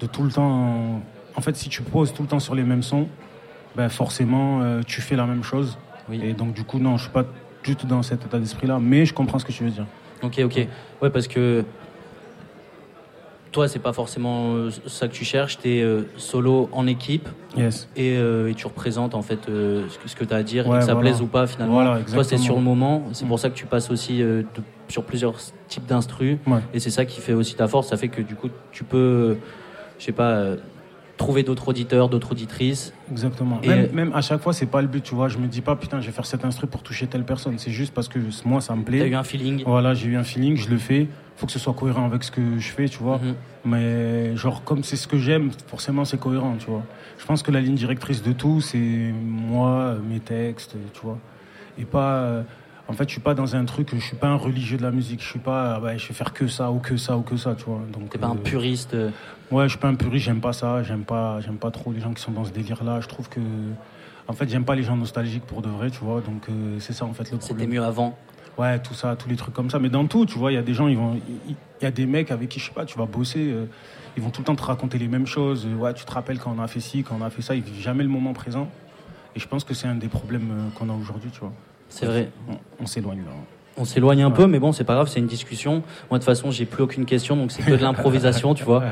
de tout le temps en fait, si tu poses tout le temps sur les mêmes sons, ben forcément, euh, tu fais la même chose. Oui. Et donc, du coup, non, je suis pas du tout dans cet état d'esprit-là, mais je comprends ce que tu veux dire. Ok, ok. Ouais, parce que toi, c'est pas forcément euh, ça que tu cherches. Tu es solo en équipe Yes. et, euh, et tu représentes en fait euh, ce que, tu as à dire, Ouais, et que ça voilà. plaise ou pas finalement. Voilà, toi, c'est sur le moment. C'est Mm. pour ça que tu passes aussi euh, de- sur plusieurs types d'instrus. Ouais. Et c'est ça qui fait aussi ta force. Ça fait que du coup, tu peux, euh, je sais pas, euh, trouver d'autres auditeurs, d'autres auditrices. Exactement. Et- Même, même à chaque fois, c'est pas le but, tu vois. Je me dis pas, putain, je vais faire cet instru pour toucher telle personne. C'est juste parce que moi, ça me Tu as eu plaît. un feeling. Voilà, j'ai eu un feeling, je le fais. Faut que ce soit cohérent avec ce que je fais, tu vois. Mhm. Mais genre, comme c'est ce que j'aime, forcément, c'est cohérent, tu vois. Je pense que la ligne directrice de tout, c'est moi, mes textes, tu vois. Et pas. euh, En fait, je suis pas dans un truc, je suis pas un religieux de la musique. Je suis pas, je vais faire que ça ou que ça ou que ça, tu vois. Donc, T'es pas un euh, puriste. euh, Ouais, je suis pas un puriste, j'aime pas ça, j'aime pas, j'aime pas trop les gens qui sont dans ce délire-là. Je trouve que, en fait, j'aime pas les gens nostalgiques pour de vrai, tu vois. Donc euh, c'est ça en fait le C'était problème. mieux avant. Ouais, tout ça, tous les trucs comme ça. Mais dans tout, tu vois, il y a des gens, ils vont, il y a des mecs avec qui je sais pas, tu vas bosser, euh, ils vont tout le temps te raconter les mêmes choses. Euh, Ouais, tu te rappelles quand on a fait ci, quand on a fait ça, ils vivent jamais le moment présent. Et je pense que c'est un des problèmes euh, qu'on a aujourd'hui, tu vois. C'est vrai. On, on s'éloigne là. On s'éloigne un Ouais. peu, mais bon, c'est pas grave, c'est une discussion. Moi, de toute façon, j'ai plus aucune question, donc c'est que de l'improvisation, tu vois.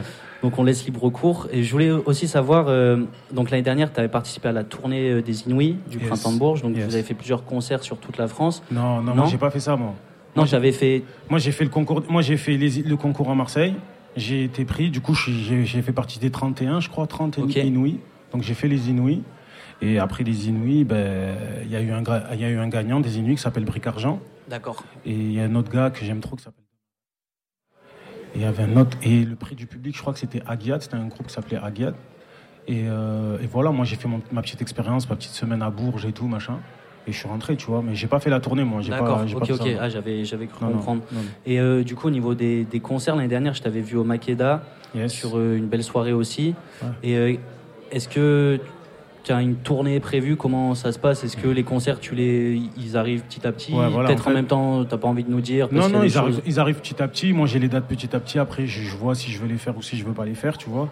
Donc on laisse libre cours. Et je voulais aussi savoir, euh, donc l'année dernière, tu avais participé à la tournée euh, des Inouïs du Yes. Printemps de Bourges. Donc Yes. vous avez fait plusieurs concerts sur toute la France. Non, non, Non moi j'ai pas fait ça, moi. Non, j'avais fait. Moi, j'ai fait le concours. Moi, j'ai fait les- le concours à Marseille. J'ai été pris. Du coup, j'ai fait partie des 31, je crois, 30 Ok. Inouïs. Donc, j'ai fait les Inouïs. Et après les Inouïs, ben, il y, a eu un y a eu un gagnant des Inouïs qui s'appelle Bric Argent. D'accord. Et il y a un autre gars que j'aime trop qui s'appelle. Et il y avait un autre. Et le prix du public, je crois que c'était Agiat. C'était un groupe qui s'appelait Agiat. Et, euh, et voilà, moi, j'ai fait mon- ma petite expérience, ma petite semaine à Bourges et tout, machin. Et je suis rentré, tu vois. Mais j'ai pas fait la tournée, moi. D'accord. Ok, pas ok. Ah, j'avais, j'avais cru Non, comprendre. non, non. Et euh, du coup, au niveau des, des concerts l'année dernière, je t'avais vu au Makeda Yes. sur euh, une belle soirée aussi. Ouais. Et est-ce que tu as une tournée prévue Comment ça se passe? Est-ce que les concerts, tu les, ils arrivent petit à petit? Ouais, voilà, Peut-être en même temps, t'as pas envie de nous dire Non, non, ils choses- arrivent, ils arrivent petit à petit. Moi, j'ai les dates petit à petit. Après, je, je vois si je veux les faire ou si je veux pas les faire, tu vois.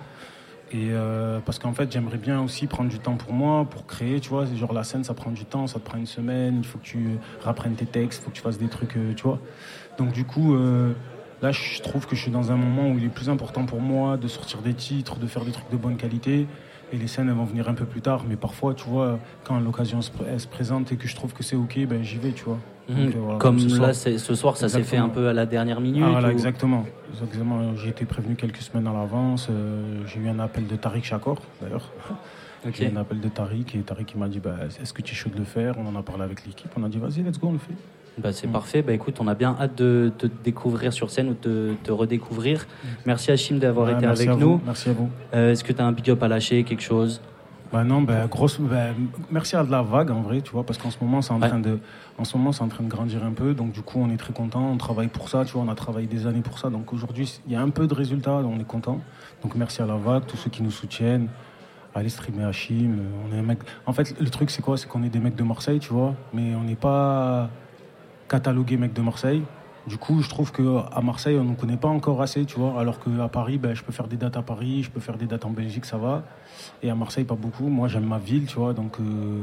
Et euh, parce qu'en fait, j'aimerais bien aussi prendre du temps pour moi, pour créer, tu vois. Genre la scène, ça prend du temps, ça te prend une semaine. Il faut que tu rapprennes tes textes, il faut que tu fasses des trucs, euh, tu vois. Donc du coup, euh, là, je trouve que je suis dans un moment où il est plus important pour moi de sortir des titres, de faire des trucs de bonne qualité. Et les scènes, elles vont venir un peu plus tard. Mais parfois, tu vois, quand l'occasion se, présente et que je trouve que c'est OK, ben j'y vais, tu vois. Donc, euh, voilà, Comme ce là, soir. ce soir, ça s'est fait un peu à la dernière minute. Ah, voilà, ou- exactement. exactement. J'ai été prévenu quelques semaines à l'avance. euh, j'ai eu un appel de Tariq Chakor, d'ailleurs. Ok. J'ai eu un appel de Tariq et Tariq m'a dit bah, Est-ce que tu es chaud de le faire? On en a parlé avec l'équipe. On a dit Vas-y, let's go, on le fait. Bah, c'est Mm. parfait. Bah, écoute, on a bien hâte de te découvrir sur scène ou de te redécouvrir. Merci Hachim d'avoir Mm. Ouais, été avec nous. Merci à vous. Euh, Est-ce que tu as un big up à lâcher, quelque chose? Bah non, bah, grosse, bah, merci à de la vague en vrai, tu vois, parce qu'en ce moment c'est en Ouais. train de, en ce moment c'est en train de grandir un peu, donc du coup on est très content, on travaille pour ça, tu vois, on a travaillé des années pour ça, donc aujourd'hui il y a un peu de résultats, on est content. Donc merci à la vague, tous ceux qui nous soutiennent, allez streamer Hachim, euh, on est un mec. En fait le truc c'est quoi, c'est qu'on est des mecs de Marseille, tu vois, mais on n'est pas catalogués mecs de Marseille. Du coup, je trouve qu'à Marseille, on ne nous connaît pas encore assez, tu vois. Alors qu'à Paris, ben, je peux faire des dates à Paris, je peux faire des dates en Belgique, ça va. Et à Marseille, pas beaucoup. Moi, j'aime ma ville, tu vois. Donc, euh,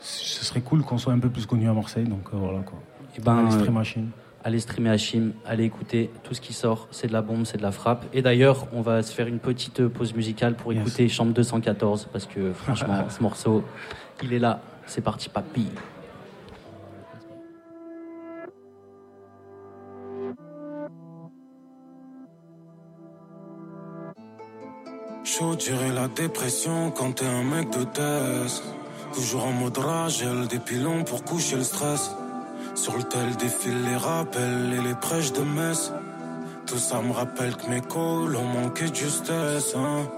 ce serait cool qu'on soit un peu plus connu à Marseille. Donc, euh, voilà, quoi. Eh ben, Allez, euh, Stream Machine. allez streamer Hachim, allez écouter tout ce qui sort, c'est de la bombe, c'est de la frappe. Et d'ailleurs, on va se faire une petite euh, pause musicale pour Yes. écouter Chambre 214 parce que franchement, ce morceau, il est là. C'est parti, papy. Chaud, la dépression quand t'es un mec de test. Toujours en mode rage, elle des pilons pour coucher le stress. Sur le tel défilent les rappels et les prêches de messe. Tout ça me rappelle que mes calls ont manqué de justesse. Hein.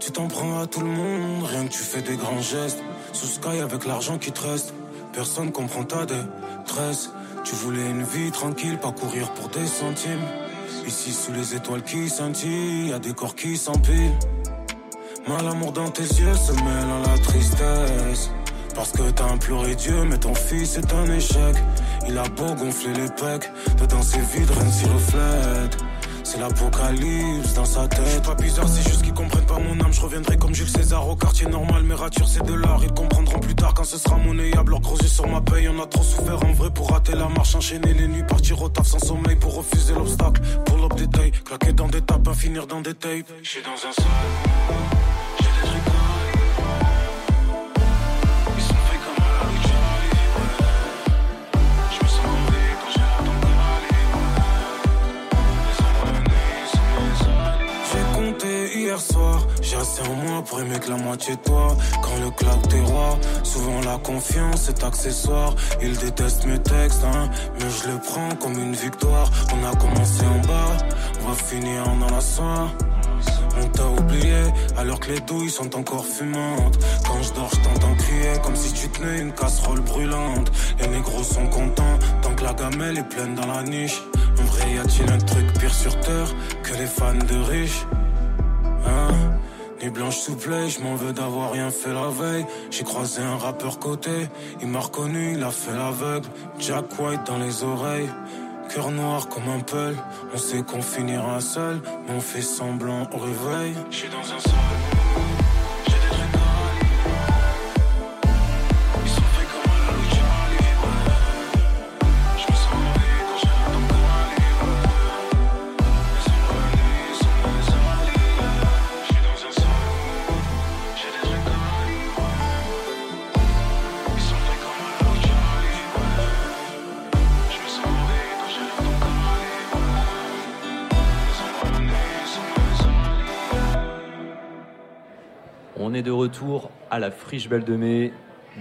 Tu t'en prends à tout le monde, rien que tu fais des grands gestes. Sous Sky avec l'argent qui te reste, personne comprend ta détresse. Tu voulais une vie tranquille, pas courir pour des centimes. Ici sous les étoiles qui scintillent, y a des corps qui s'empilent. Mal amour dans tes yeux se mêle à la tristesse. Parce que t'as imploré Dieu, mais ton fils est un échec. Il a beau gonfler les pecs, dedans c'est vide, rien ne s'y reflète. C'est l'apocalypse dans sa tête. J'suis pas bizarre, c'est juste qu'ils comprennent pas mon âme. Je reviendrai comme Jules César au quartier normal, mes ratures c'est de l'art. Ils comprendront plus tard quand ce sera monnayable. Leur gros yeux sur ma paye, on a trop souffert en vrai pour rater la marche. Enchaîner les nuits, partir au taf sans sommeil pour refuser l'obstacle. Pour l'op détail, claquer dans des tapes, finir dans des tapes. J'suis dans un sale. soir. J'ai assez en moi pour aimer que la moitié de toi. Quand le claque t'es roi, souvent la confiance est accessoire. Il déteste mes textes, hein, mais je le prends comme une victoire. On a commencé en bas, on va finir dans la soie. On t'a oublié, alors que les douilles sont encore fumantes. Quand je dors, je t'entends crier comme si tu tenais une casserole brûlante. Les négros sont contents, tant que la gamelle est pleine dans la niche. En vrai, y a-t-il un truc pire sur terre que les fans de riches? Hein? Ni blanche souple, je m'en veux d'avoir rien fait la veille. J'ai croisé un rappeur côté, il m'a reconnu, il a fait l'aveugle. Jack White dans les oreilles, cœur noir comme un peul. On sait qu'on finira seul, mais on fait semblant au réveil. J'suis dans un de retour à la Friche Belle de Mai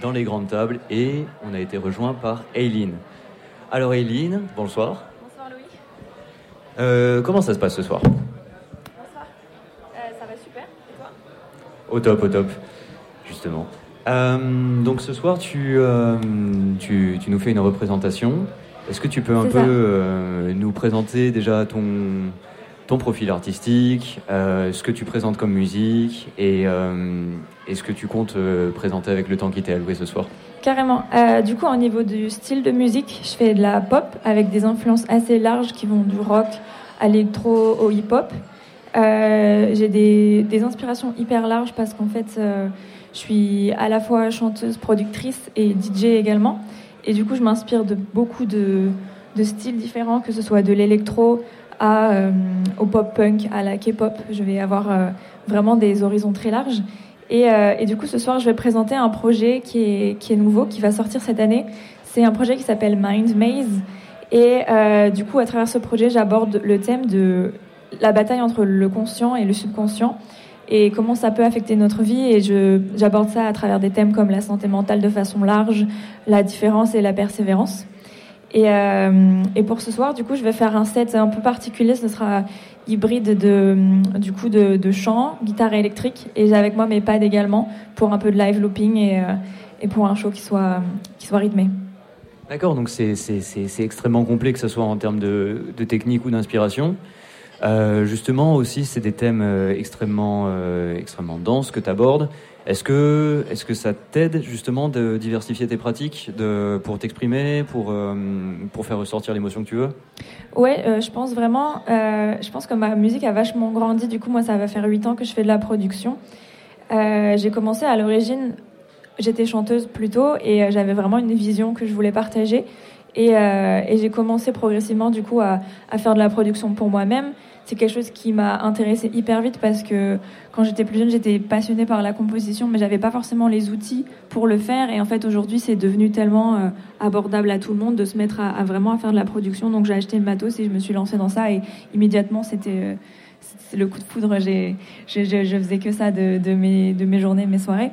dans les grandes tables et on a été rejoint par Eileen. Alors Eileen, bonsoir. Bonsoir Louis. Euh, comment ça se passe ce soir? Bonsoir. Euh, ça va super. Et toi? Au top, au top, justement. Euh, donc ce soir, tu, tu, tu, nous fais une représentation. Est-ce que tu peux un peu nous présenter déjà ton, ton profil artistique, euh, ce que tu présentes comme musique et, euh, ce que tu comptes euh, présenter avec le temps qui t'est alloué ce soir. Carrément. du coup, au niveau du style de musique, je fais de la pop avec des influences assez larges qui vont du rock à l'électro au hip-hop. J'ai des, inspirations hyper larges parce qu'en fait, je suis à la fois chanteuse, productrice et DJ également. Et du coup, je m'inspire de beaucoup de, de styles différents, que ce soit de l'électro, à, euh, au pop-punk, à la K-pop. Je vais avoir euh, vraiment des horizons très larges. Et, euh, et, du coup, ce soir, je vais présenter un projet qui est, qui est nouveau, qui va sortir cette année. C'est un projet qui s'appelle Mind Maze. Et du coup, à travers ce projet, j'aborde le thème de la bataille entre le conscient et le subconscient et comment ça peut affecter notre vie. Et j'aborde ça à travers des thèmes comme la santé mentale de façon large, la différence et la persévérance. Et, euh, et, pour ce soir, du coup, je vais faire un set un peu particulier. Ce sera hybride de, du coup, de, chant, guitare électrique. Et j'ai avec moi mes pads également pour un peu de live looping et, euh, et pour un show qui soit, qui soit rythmé. D'accord, donc c'est extrêmement complet, que ce soit en termes de, de technique ou d'inspiration. Euh, justement, aussi, c'est des thèmes extrêmement, extrêmement denses que tu abordes. Est-ce que, est que ça t'aide justement de diversifier tes pratiques de, pour t'exprimer, pour, euh, pour faire ressortir l'émotion que tu veux? Ouais, euh, je pense vraiment. Euh, je pense que ma musique a vachement grandi. Du coup, moi, ça va faire 8 ans que je fais de la production. j'ai commencé à l'origine, j'étais chanteuse plutôt, et j'avais vraiment une vision que je voulais partager. Et, et j'ai commencé progressivement, du coup, à, à faire de la production pour moi-même c'est quelque chose qui m'a intéressée hyper vite parce que quand j'étais plus jeune, j'étais passionnée par la composition, mais j'avais pas forcément les outils pour le faire. Et en fait, aujourd'hui, c'est devenu tellement euh, abordable à tout le monde de se mettre à, vraiment à faire de la production. Donc, j'ai acheté le matos et je me suis lancée dans ça. Et immédiatement, c'était euh, le coup de foudre. J'ai, je, faisais que ça de, mes, de mes journées, mes soirées.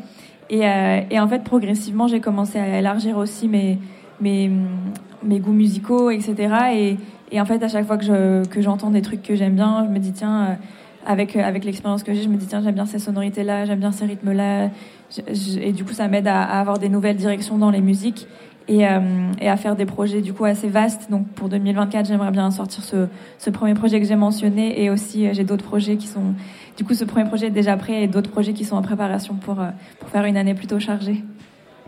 Et, euh, et en fait, progressivement, j'ai commencé à élargir aussi mes, mes, mes goûts musicaux, etc. Et, et en fait, à chaque fois que, que j'entends des trucs que j'aime bien, je me dis, tiens, euh, avec, euh, avec l'expérience que j'ai, je me dis, tiens, j'aime bien ces sonorités-là, j'aime bien ces rythmes-là. Et du coup, ça m'aide à, avoir des nouvelles directions dans les musiques et, euh, et, à faire des projets du coup assez vastes. Donc pour 2024, j'aimerais bien sortir ce, ce, premier projet que j'ai mentionné et aussi j'ai d'autres projets qui sont. Du coup, ce premier projet est déjà prêt et d'autres projets qui sont en préparation pour, pour faire une année plutôt chargée.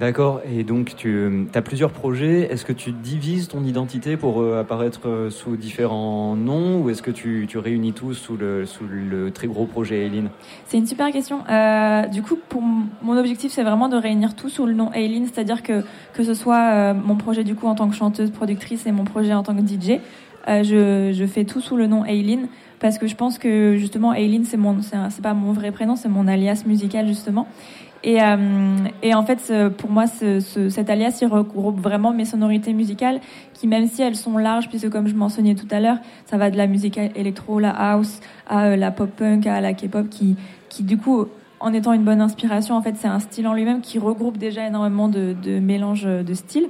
D'accord, et donc tu as plusieurs projets. Est-ce que tu divises ton identité pour euh, apparaître euh, sous différents noms ou est-ce que tu, réunis tous sous le, très gros projet Aileen C'est une super question. Euh, du coup, pour mon objectif, c'est vraiment de réunir tout sous le nom Aileen, c'est-à-dire que, que ce soit mon projet du coup en tant que chanteuse, productrice et mon projet en tant que DJ. Je, je, fais tout sous le nom Aileen parce que je pense que justement Aileen c'est pas mon vrai prénom c'est mon alias musical justement et, euh, et, en fait, pour moi, ce, ce, cet alias, il regroupe vraiment mes sonorités musicales, qui même si elles sont larges, puisque comme je mentionnais tout à l'heure, ça va de la musique électro, la house, à euh, la pop punk, à la K-pop, qui, qui du coup, en étant une bonne inspiration, en fait, c'est un style en lui-même qui regroupe déjà énormément de, de mélanges de styles.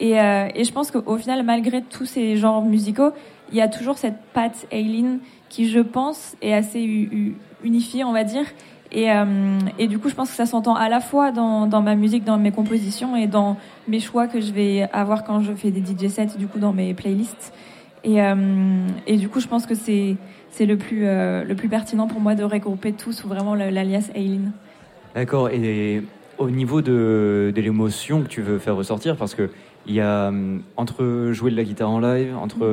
Et, euh, et je pense qu'au final, malgré tous ces genres musicaux, il y a toujours cette patte Aileen qui, je pense, est assez unifiée, on va dire, et, euh, et, du coup, je pense que ça s'entend à la fois dans, ma musique, dans mes compositions et dans mes choix que je vais avoir quand je fais des DJ sets, du coup, dans mes playlists. Et, euh, du coup, je pense que c'est c'est le plus euh, le plus pertinent pour moi de regrouper tout sous vraiment l'alias Aileen. D'accord. Et au niveau de, de l'émotion que tu veux faire ressortir, parce que il y a entre jouer de la guitare en live, entre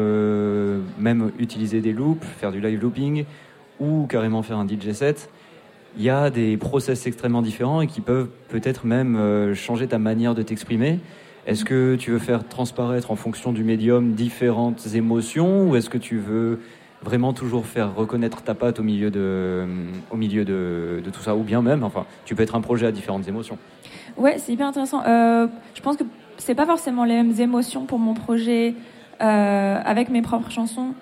même utiliser des loops, faire du live looping, ou carrément faire un DJ set il y a des process extrêmement différents et qui peuvent peut-être même euh, changer ta manière de t'exprimer. Est-ce que tu veux faire transparaître en fonction du médium différentes émotions ou est-ce que tu veux vraiment toujours faire reconnaître ta patte au milieu de, au milieu de, tout ça ou bien même, enfin, tu peux être un projet à différentes émotions Ouais, c'est hyper intéressant. Euh, je pense que c'est pas forcément les mêmes émotions pour mon projet euh, avec mes propres chansons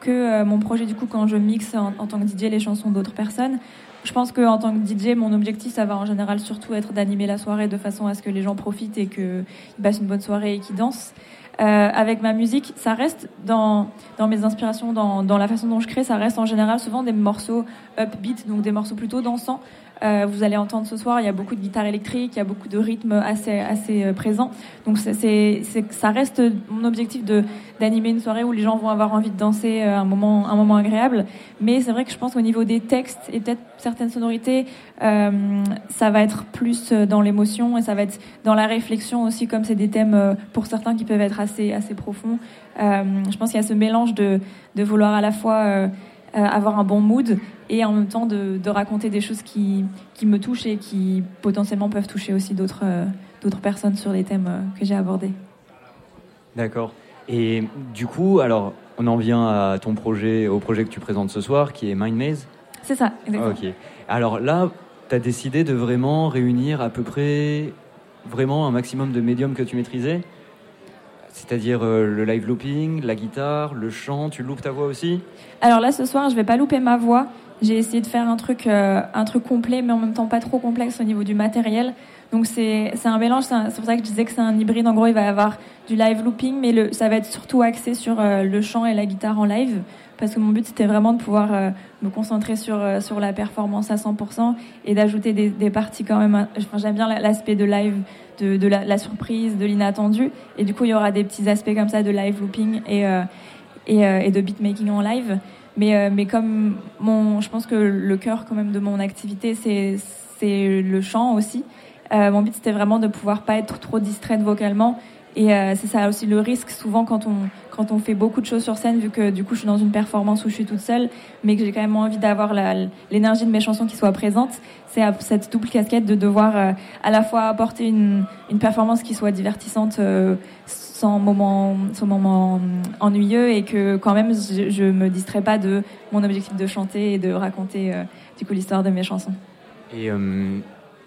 que mon projet du coup quand je mixe en, en tant que DJ les chansons d'autres personnes. Je pense qu'en tant que DJ, mon objectif, ça va en général surtout être d'animer la soirée de façon à ce que les gens profitent et qu'ils passent une bonne soirée et qu'ils dansent. Euh, avec ma musique, ça reste dans, dans mes inspirations, dans, dans la façon dont je crée, ça reste en général souvent des morceaux upbeat, donc des morceaux plutôt dansants, euh, vous allez entendre ce soir, il y a beaucoup de guitare électrique, il y a beaucoup de rythme assez, assez euh, présent. Donc c'est, ça reste mon objectif de, d'animer une soirée où les gens vont avoir envie de danser euh, un moment, un moment agréable. Mais c'est vrai que je pense qu'au niveau des textes et peut-être certaines sonorités, ça va être plus dans l'émotion et ça va être dans la réflexion aussi, comme c'est des thèmes pour certains qui peuvent être assez, assez profonds. Je pense qu'il y a ce mélange de, de vouloir à la fois avoir un bon mood et en même temps de, de, raconter des choses qui, qui me touchent et qui potentiellement peuvent toucher aussi d'autres euh, d'autres personnes sur les thèmes euh, que j'ai abordés. D'accord. Et du coup, alors, on en vient à ton projet, au projet que tu présentes ce soir, qui est Mind Maze C'est ça, exactement. Ok. Alors là, tu as décidé de vraiment réunir à peu près, vraiment un maximum de médiums que tu maîtrisais c'est-à-dire euh, le live looping, la guitare, le chant, tu loupes ta voix aussi? Alors là, ce soir, je vais pas louper ma voix. J'ai essayé de faire un truc, euh, un truc complet, mais en même temps pas trop complexe au niveau du matériel. Donc c'est un mélange, c'est pour ça que je disais que c'est un hybride. En gros, il va y avoir du live looping, mais ça va être surtout axé sur euh, le chant et la guitare en live. Parce que mon but, c'était vraiment de pouvoir euh, me concentrer sur, sur la performance à 100% et d'ajouter des, parties quand même. Enfin, J'aime bien l'aspect de live, de, la, surprise, de l'inattendu. Et du coup, il y aura des petits aspects comme ça de live looping et, et, et de beatmaking en live. Mais, euh, mais comme mon, je pense que le cœur quand même de mon activité, c'est, le chant aussi. Euh, mon but, c'était vraiment de pouvoir pas être trop distraite vocalement. Et euh, c'est ça aussi le risque souvent quand on quand on fait beaucoup de choses sur scène, vu que du coup je suis dans une performance où je suis toute seule, mais que j'ai quand même envie d'avoir l'énergie de mes chansons qui soit présente. C'est cette double casquette de devoir euh, à la fois apporter une, performance qui soit divertissante euh, sans moment, sans moment ennuyeux et que quand même je, je me distrais pas de mon objectif de chanter et de raconter euh, du coup l'histoire de mes chansons. Et euh,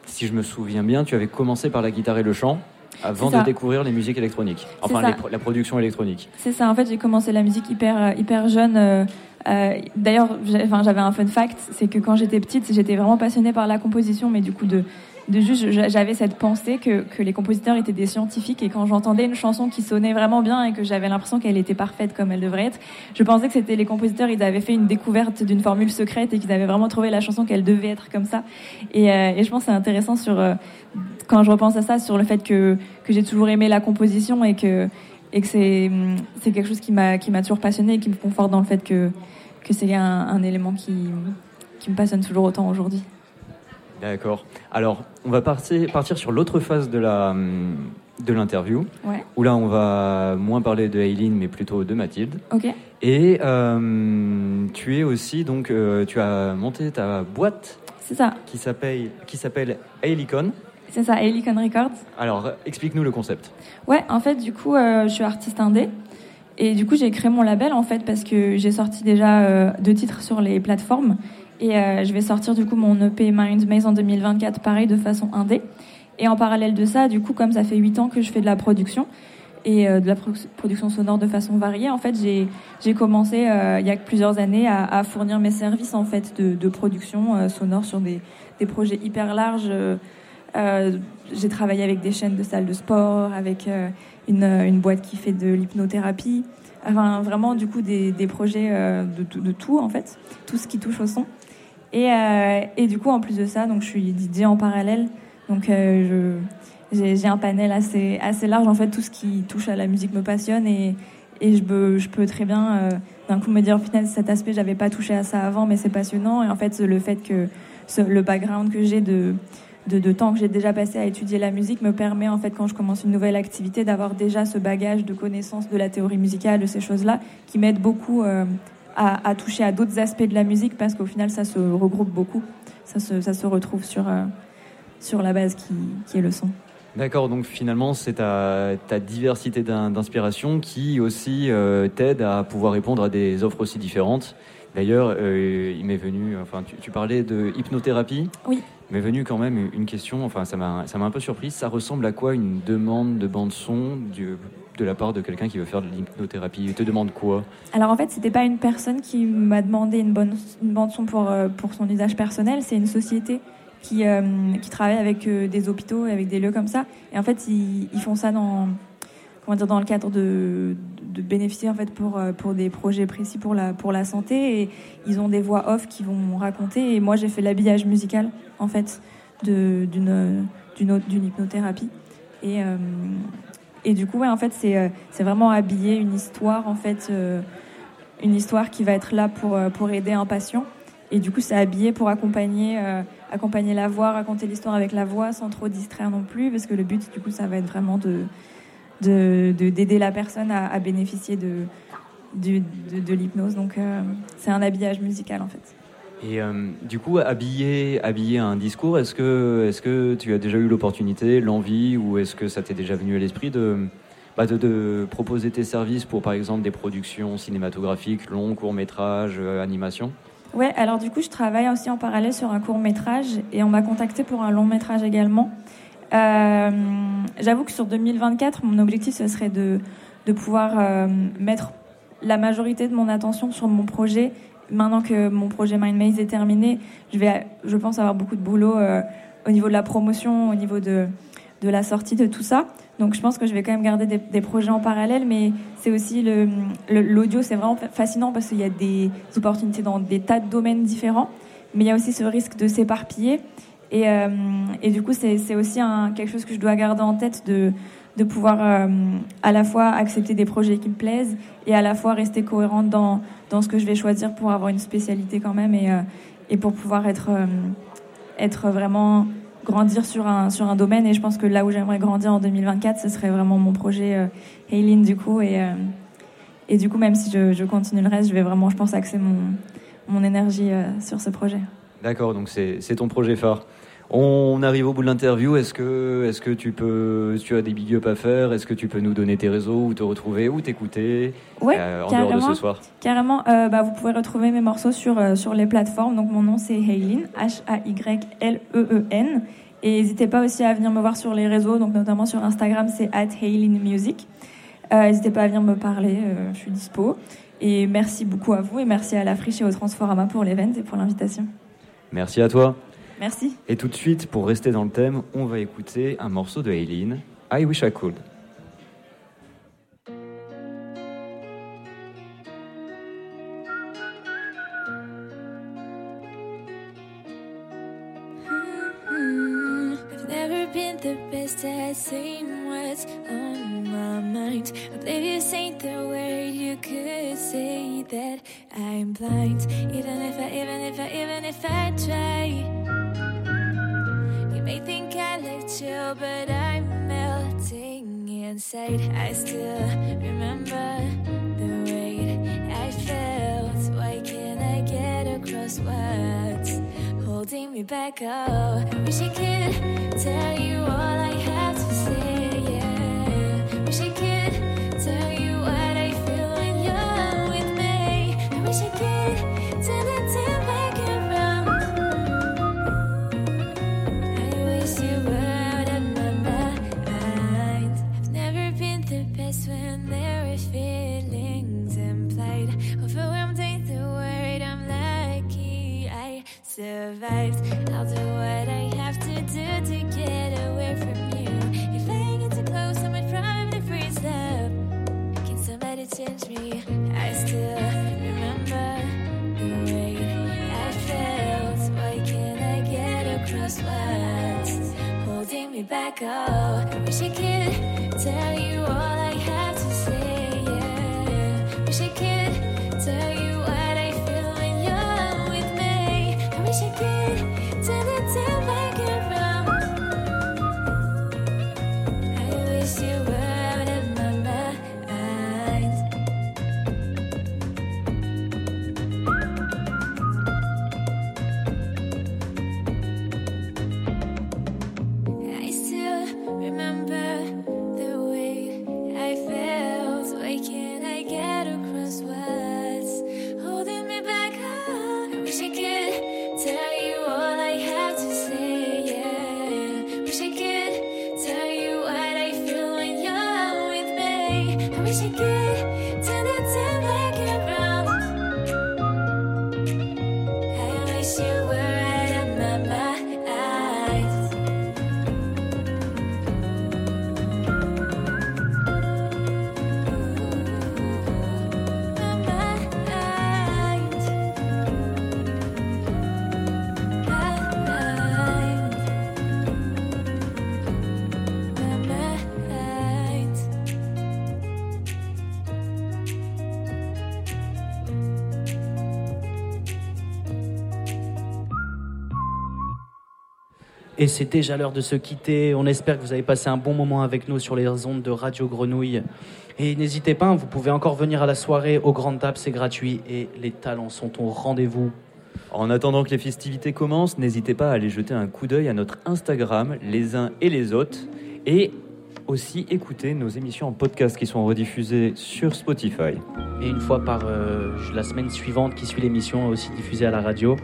si je me souviens bien, tu avais commencé par la guitare et le chant avant de découvrir les musiques électroniques, enfin les, la production électronique. C'est ça. En fait, j'ai commencé la musique hyper hyper jeune. Euh, euh, D'ailleurs, j'avais un fun fact, c'est que quand j'étais petite, j'étais vraiment passionnée par la composition, mais du coup de de juste, j'avais cette pensée que, que les compositeurs étaient des scientifiques et quand j'entendais une chanson qui sonnait vraiment bien et que j'avais l'impression qu'elle était parfaite comme elle devrait être, je pensais que c'était les compositeurs, ils avaient fait une découverte d'une formule secrète et qu'ils avaient vraiment trouvé la chanson qu'elle devait être comme ça. Et, euh, et je pense c'est intéressant sur, euh, quand je repense à ça, sur le fait que, que j'ai toujours aimé la composition et que, et que c'est, c'est quelque chose qui m'a, qui m'a toujours passionné et qui me conforte dans le fait que, que c'est un, un élément qui, qui me passionne toujours autant aujourd'hui. D'accord. Alors, on va partir, partir sur l'autre phase de la de l'interview, Ouais. où là on va moins parler de Aileen, mais plutôt de Mathilde. Et euh, tu es aussi donc, euh, tu as monté ta boîte C'est ça. qui s'appelle qui s'appelle Ailicon. C'est ça, Helicon Records. Alors, explique-nous le concept. Ouais, en fait, du coup, euh, je suis artiste indé. Et du coup, j'ai créé mon label, en fait, parce que j'ai sorti déjà euh, deux titres sur les plateformes. Et euh, je vais sortir, du coup, mon EP Mind Maze en 2024, pareil, de façon indé. Et en parallèle de ça, du coup, comme ça fait huit ans que je fais de la production, et euh, de la pro- production sonore de façon variée, en fait, j'ai commencé, euh, il y a plusieurs années, à, à fournir mes services, en fait, de, de production euh, sonore sur des, des projets hyper larges. euh, j'ai travaillé avec des chaînes de salles de sport, avec une, une boîte qui fait de l'hypnothérapie. Enfin, vraiment, du coup, des, des projets euh, de, de tout, en fait, tout ce qui touche au son. Et, euh, et du coup, en plus de ça, donc, je suis DJ en parallèle. Donc, euh, je, j'ai, un panel assez, assez large. En fait, tout ce qui touche à la musique me passionne et, et je, peux, je peux très bien, euh, d'un coup, me dire, finalement, cet aspect, j'avais pas touché à ça avant, mais c'est passionnant. Et en fait, le fait que le background que j'ai de, de, de temps que j'ai déjà passé à étudier la musique me permet, en fait, quand je commence une nouvelle activité, d'avoir déjà ce bagage de connaissances de la théorie musicale, de ces choses-là, qui m'aident beaucoup euh, à, à toucher à d'autres aspects de la musique, parce qu'au final, ça se regroupe beaucoup. Ça se, ça se retrouve sur, euh, sur la base qui, qui est le son. D'accord, donc finalement, c'est ta, ta diversité d'in- d'inspiration qui aussi euh, t'aide à pouvoir répondre à des offres aussi différentes. D'ailleurs, euh, il m'est venu, enfin, tu, tu parlais de hypnothérapie. Oui. M'est venu quand même une question, enfin, ça m'a un peu surpris. Ça ressemble à quoi une demande de bande-son de la part de quelqu'un qui veut faire de l'hypnothérapie? Il te demande quoi? Alors en fait, c'était pas une personne qui m'a demandé une, bonne, une bande son pour, euh, pour son usage personnel, c'est une société qui, euh, qui travaille avec euh, des hôpitaux et avec des lieux comme ça. Et en fait, ils, ils font ça dans, comment dire, dans le cadre de, de bénéficier en fait pour, euh, pour des projets précis pour la, pour la santé. Et ils ont des voix off qui vont raconter. Et moi, j'ai fait l'habillage musical en fait d'une hypnothérapie. Et, euh, et du coup, ouais, en fait, c'est euh, vraiment habiller une histoire, en fait, une histoire qui va être là pour, pour aider un patient. Et du coup, c'est habillé pour accompagner, accompagner la voix, raconter l'histoire avec la voix sans trop distraire non plus, parce que le but, du coup, ça va être vraiment de de- de- d'aider la personne à, à bénéficier de, de, de l'hypnose. Donc, euh, c'est un habillage musical, en fait. Et euh, du coup, habiller, habiller un discours, est-ce que, est que tu as déjà eu l'opportunité, l'envie, ou est-ce que ça t'est déjà venu à l'esprit de, bah, de, de proposer tes services pour, par exemple, des productions cinématographiques, longs, courts métrages, euh, animations Ouais, alors du coup, je travaille aussi en parallèle sur un court métrage et on m'a contacté pour un long métrage également. Euh, J'avoue que sur 2024, mon objectif, ce serait de, de pouvoir euh, mettre la majorité de mon attention sur mon projet. Maintenant que mon projet Mind Maze est terminé, je vais, je pense, avoir beaucoup de boulot euh, au niveau de la promotion, au niveau de, de la sortie de tout ça. Donc je pense que je vais quand même garder des, des projets en parallèle, mais c'est aussi le l'audio, c'est vraiment fa- fascinant parce qu'il y a des opportunités dans des tas de domaines différents, mais il y a aussi ce risque de s'éparpiller. Et, euh, et du coup, c'est aussi quelque chose que je dois garder en tête de, pouvoir euh, à la fois accepter des projets qui me plaisent et à la fois rester cohérente dans, dans ce que je vais choisir pour avoir une spécialité quand même et, euh, et pour pouvoir être, être vraiment grandir sur un, sur un domaine. Et je pense que là où j'aimerais grandir en 2024, ce serait vraiment mon projet euh, Aileen du coup. Et, et du coup, même si je, je continue le reste, je vais vraiment, je pense, axer mon, mon énergie sur ce projet. D'accord, donc c'est ton projet phare. On arrive au bout de l'interview. Est-ce que, est que tu, peux, tu as des big up à faire? Est-ce que tu peux nous donner tes réseaux, où te retrouver, où t'écouter Ouais, euh, en dehors de carrément. ce soir? Carrément, euh, bah, vous pouvez retrouver mes morceaux sur, euh, sur les plateformes. Donc mon nom c'est Haylin, H-A-Y-L-E-E-N. Et n'hésitez pas aussi à venir me voir sur les réseaux, donc notamment sur Instagram c'est at Music. Euh, n'hésitez pas à venir me parler, je suis dispo. Et merci beaucoup à vous et merci à la Friche et au Transforama pour l'event et pour l'invitation. Merci à toi. Merci. Et tout de suite, pour rester dans le thème, on va écouter un morceau de Aileen, I Wish I Could. Holding me back? Oh, I wish I could C'est déjà l'heure de se quitter. On espère que vous avez passé un bon moment avec nous sur les ondes de Radio Grenouille. Et n'hésitez pas, vous pouvez encore venir à la soirée au Grand Tap, c'est gratuit et les talents sont au rendez-vous. En attendant que les festivités commencent, n'hésitez pas à aller jeter un coup d'œil à notre Instagram, les uns et les autres, et aussi écouter nos émissions en podcast qui sont rediffusées sur Spotify. Et une fois par euh, la semaine suivante qui suit l'émission, aussi diffusée à la radio.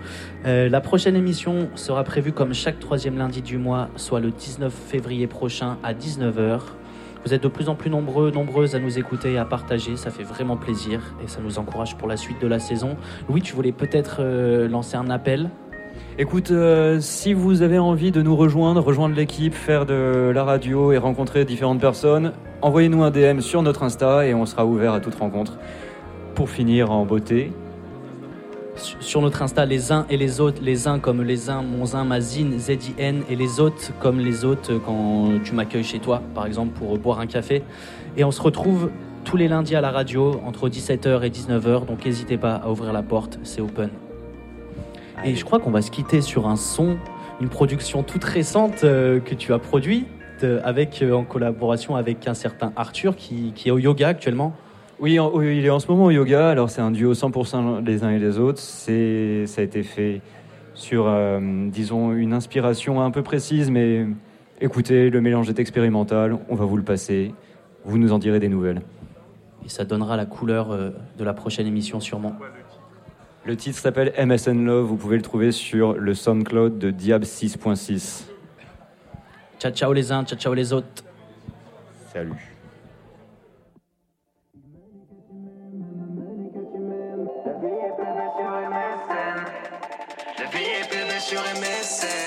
Euh, la prochaine émission sera prévue comme chaque troisième lundi du mois, soit le 19 février prochain à 19h. Vous êtes de plus en plus nombreux, nombreuses à nous écouter et à partager. Ça fait vraiment plaisir et ça nous encourage pour la suite de la saison. Louis, tu voulais peut-être euh, lancer un appel? Écoute, si vous avez envie de nous rejoindre, rejoindre l'équipe, faire de la radio et rencontrer différentes personnes, envoyez-nous un DM sur notre Insta et on sera ouvert à toute rencontre. Pour finir en beauté, Sur notre Insta, les uns et les autres, les uns comme les uns, mon zin, ma zine, Z-I-N, et les autres comme les autres quand tu m'accueilles chez toi, par exemple, pour boire un café. Et on se retrouve tous les lundis à la radio, entre 17h et 19h, donc n'hésitez pas à ouvrir la porte, c'est open. Et je crois qu'on va se quitter sur un son, une production toute récente euh, que tu as produite, euh, avec, euh, en collaboration avec un certain Arthur qui, qui est au yoga actuellement. Oui, en- il est en ce moment au yoga. Alors, c'est un duo 100% les uns et les autres. C'est, ça a été fait sur, euh, disons, une inspiration un peu précise, mais écoutez, le mélange est expérimental. On va vous le passer. Vous nous en direz des nouvelles. Et ça donnera la couleur euh, de la prochaine émission sûrement. Le titre s'appelle MSN Love. Vous pouvez le trouver sur le SoundCloud de Diab 6.6. Ciao ciao les uns, ciao ciao les autres. Salut. Sur MSN.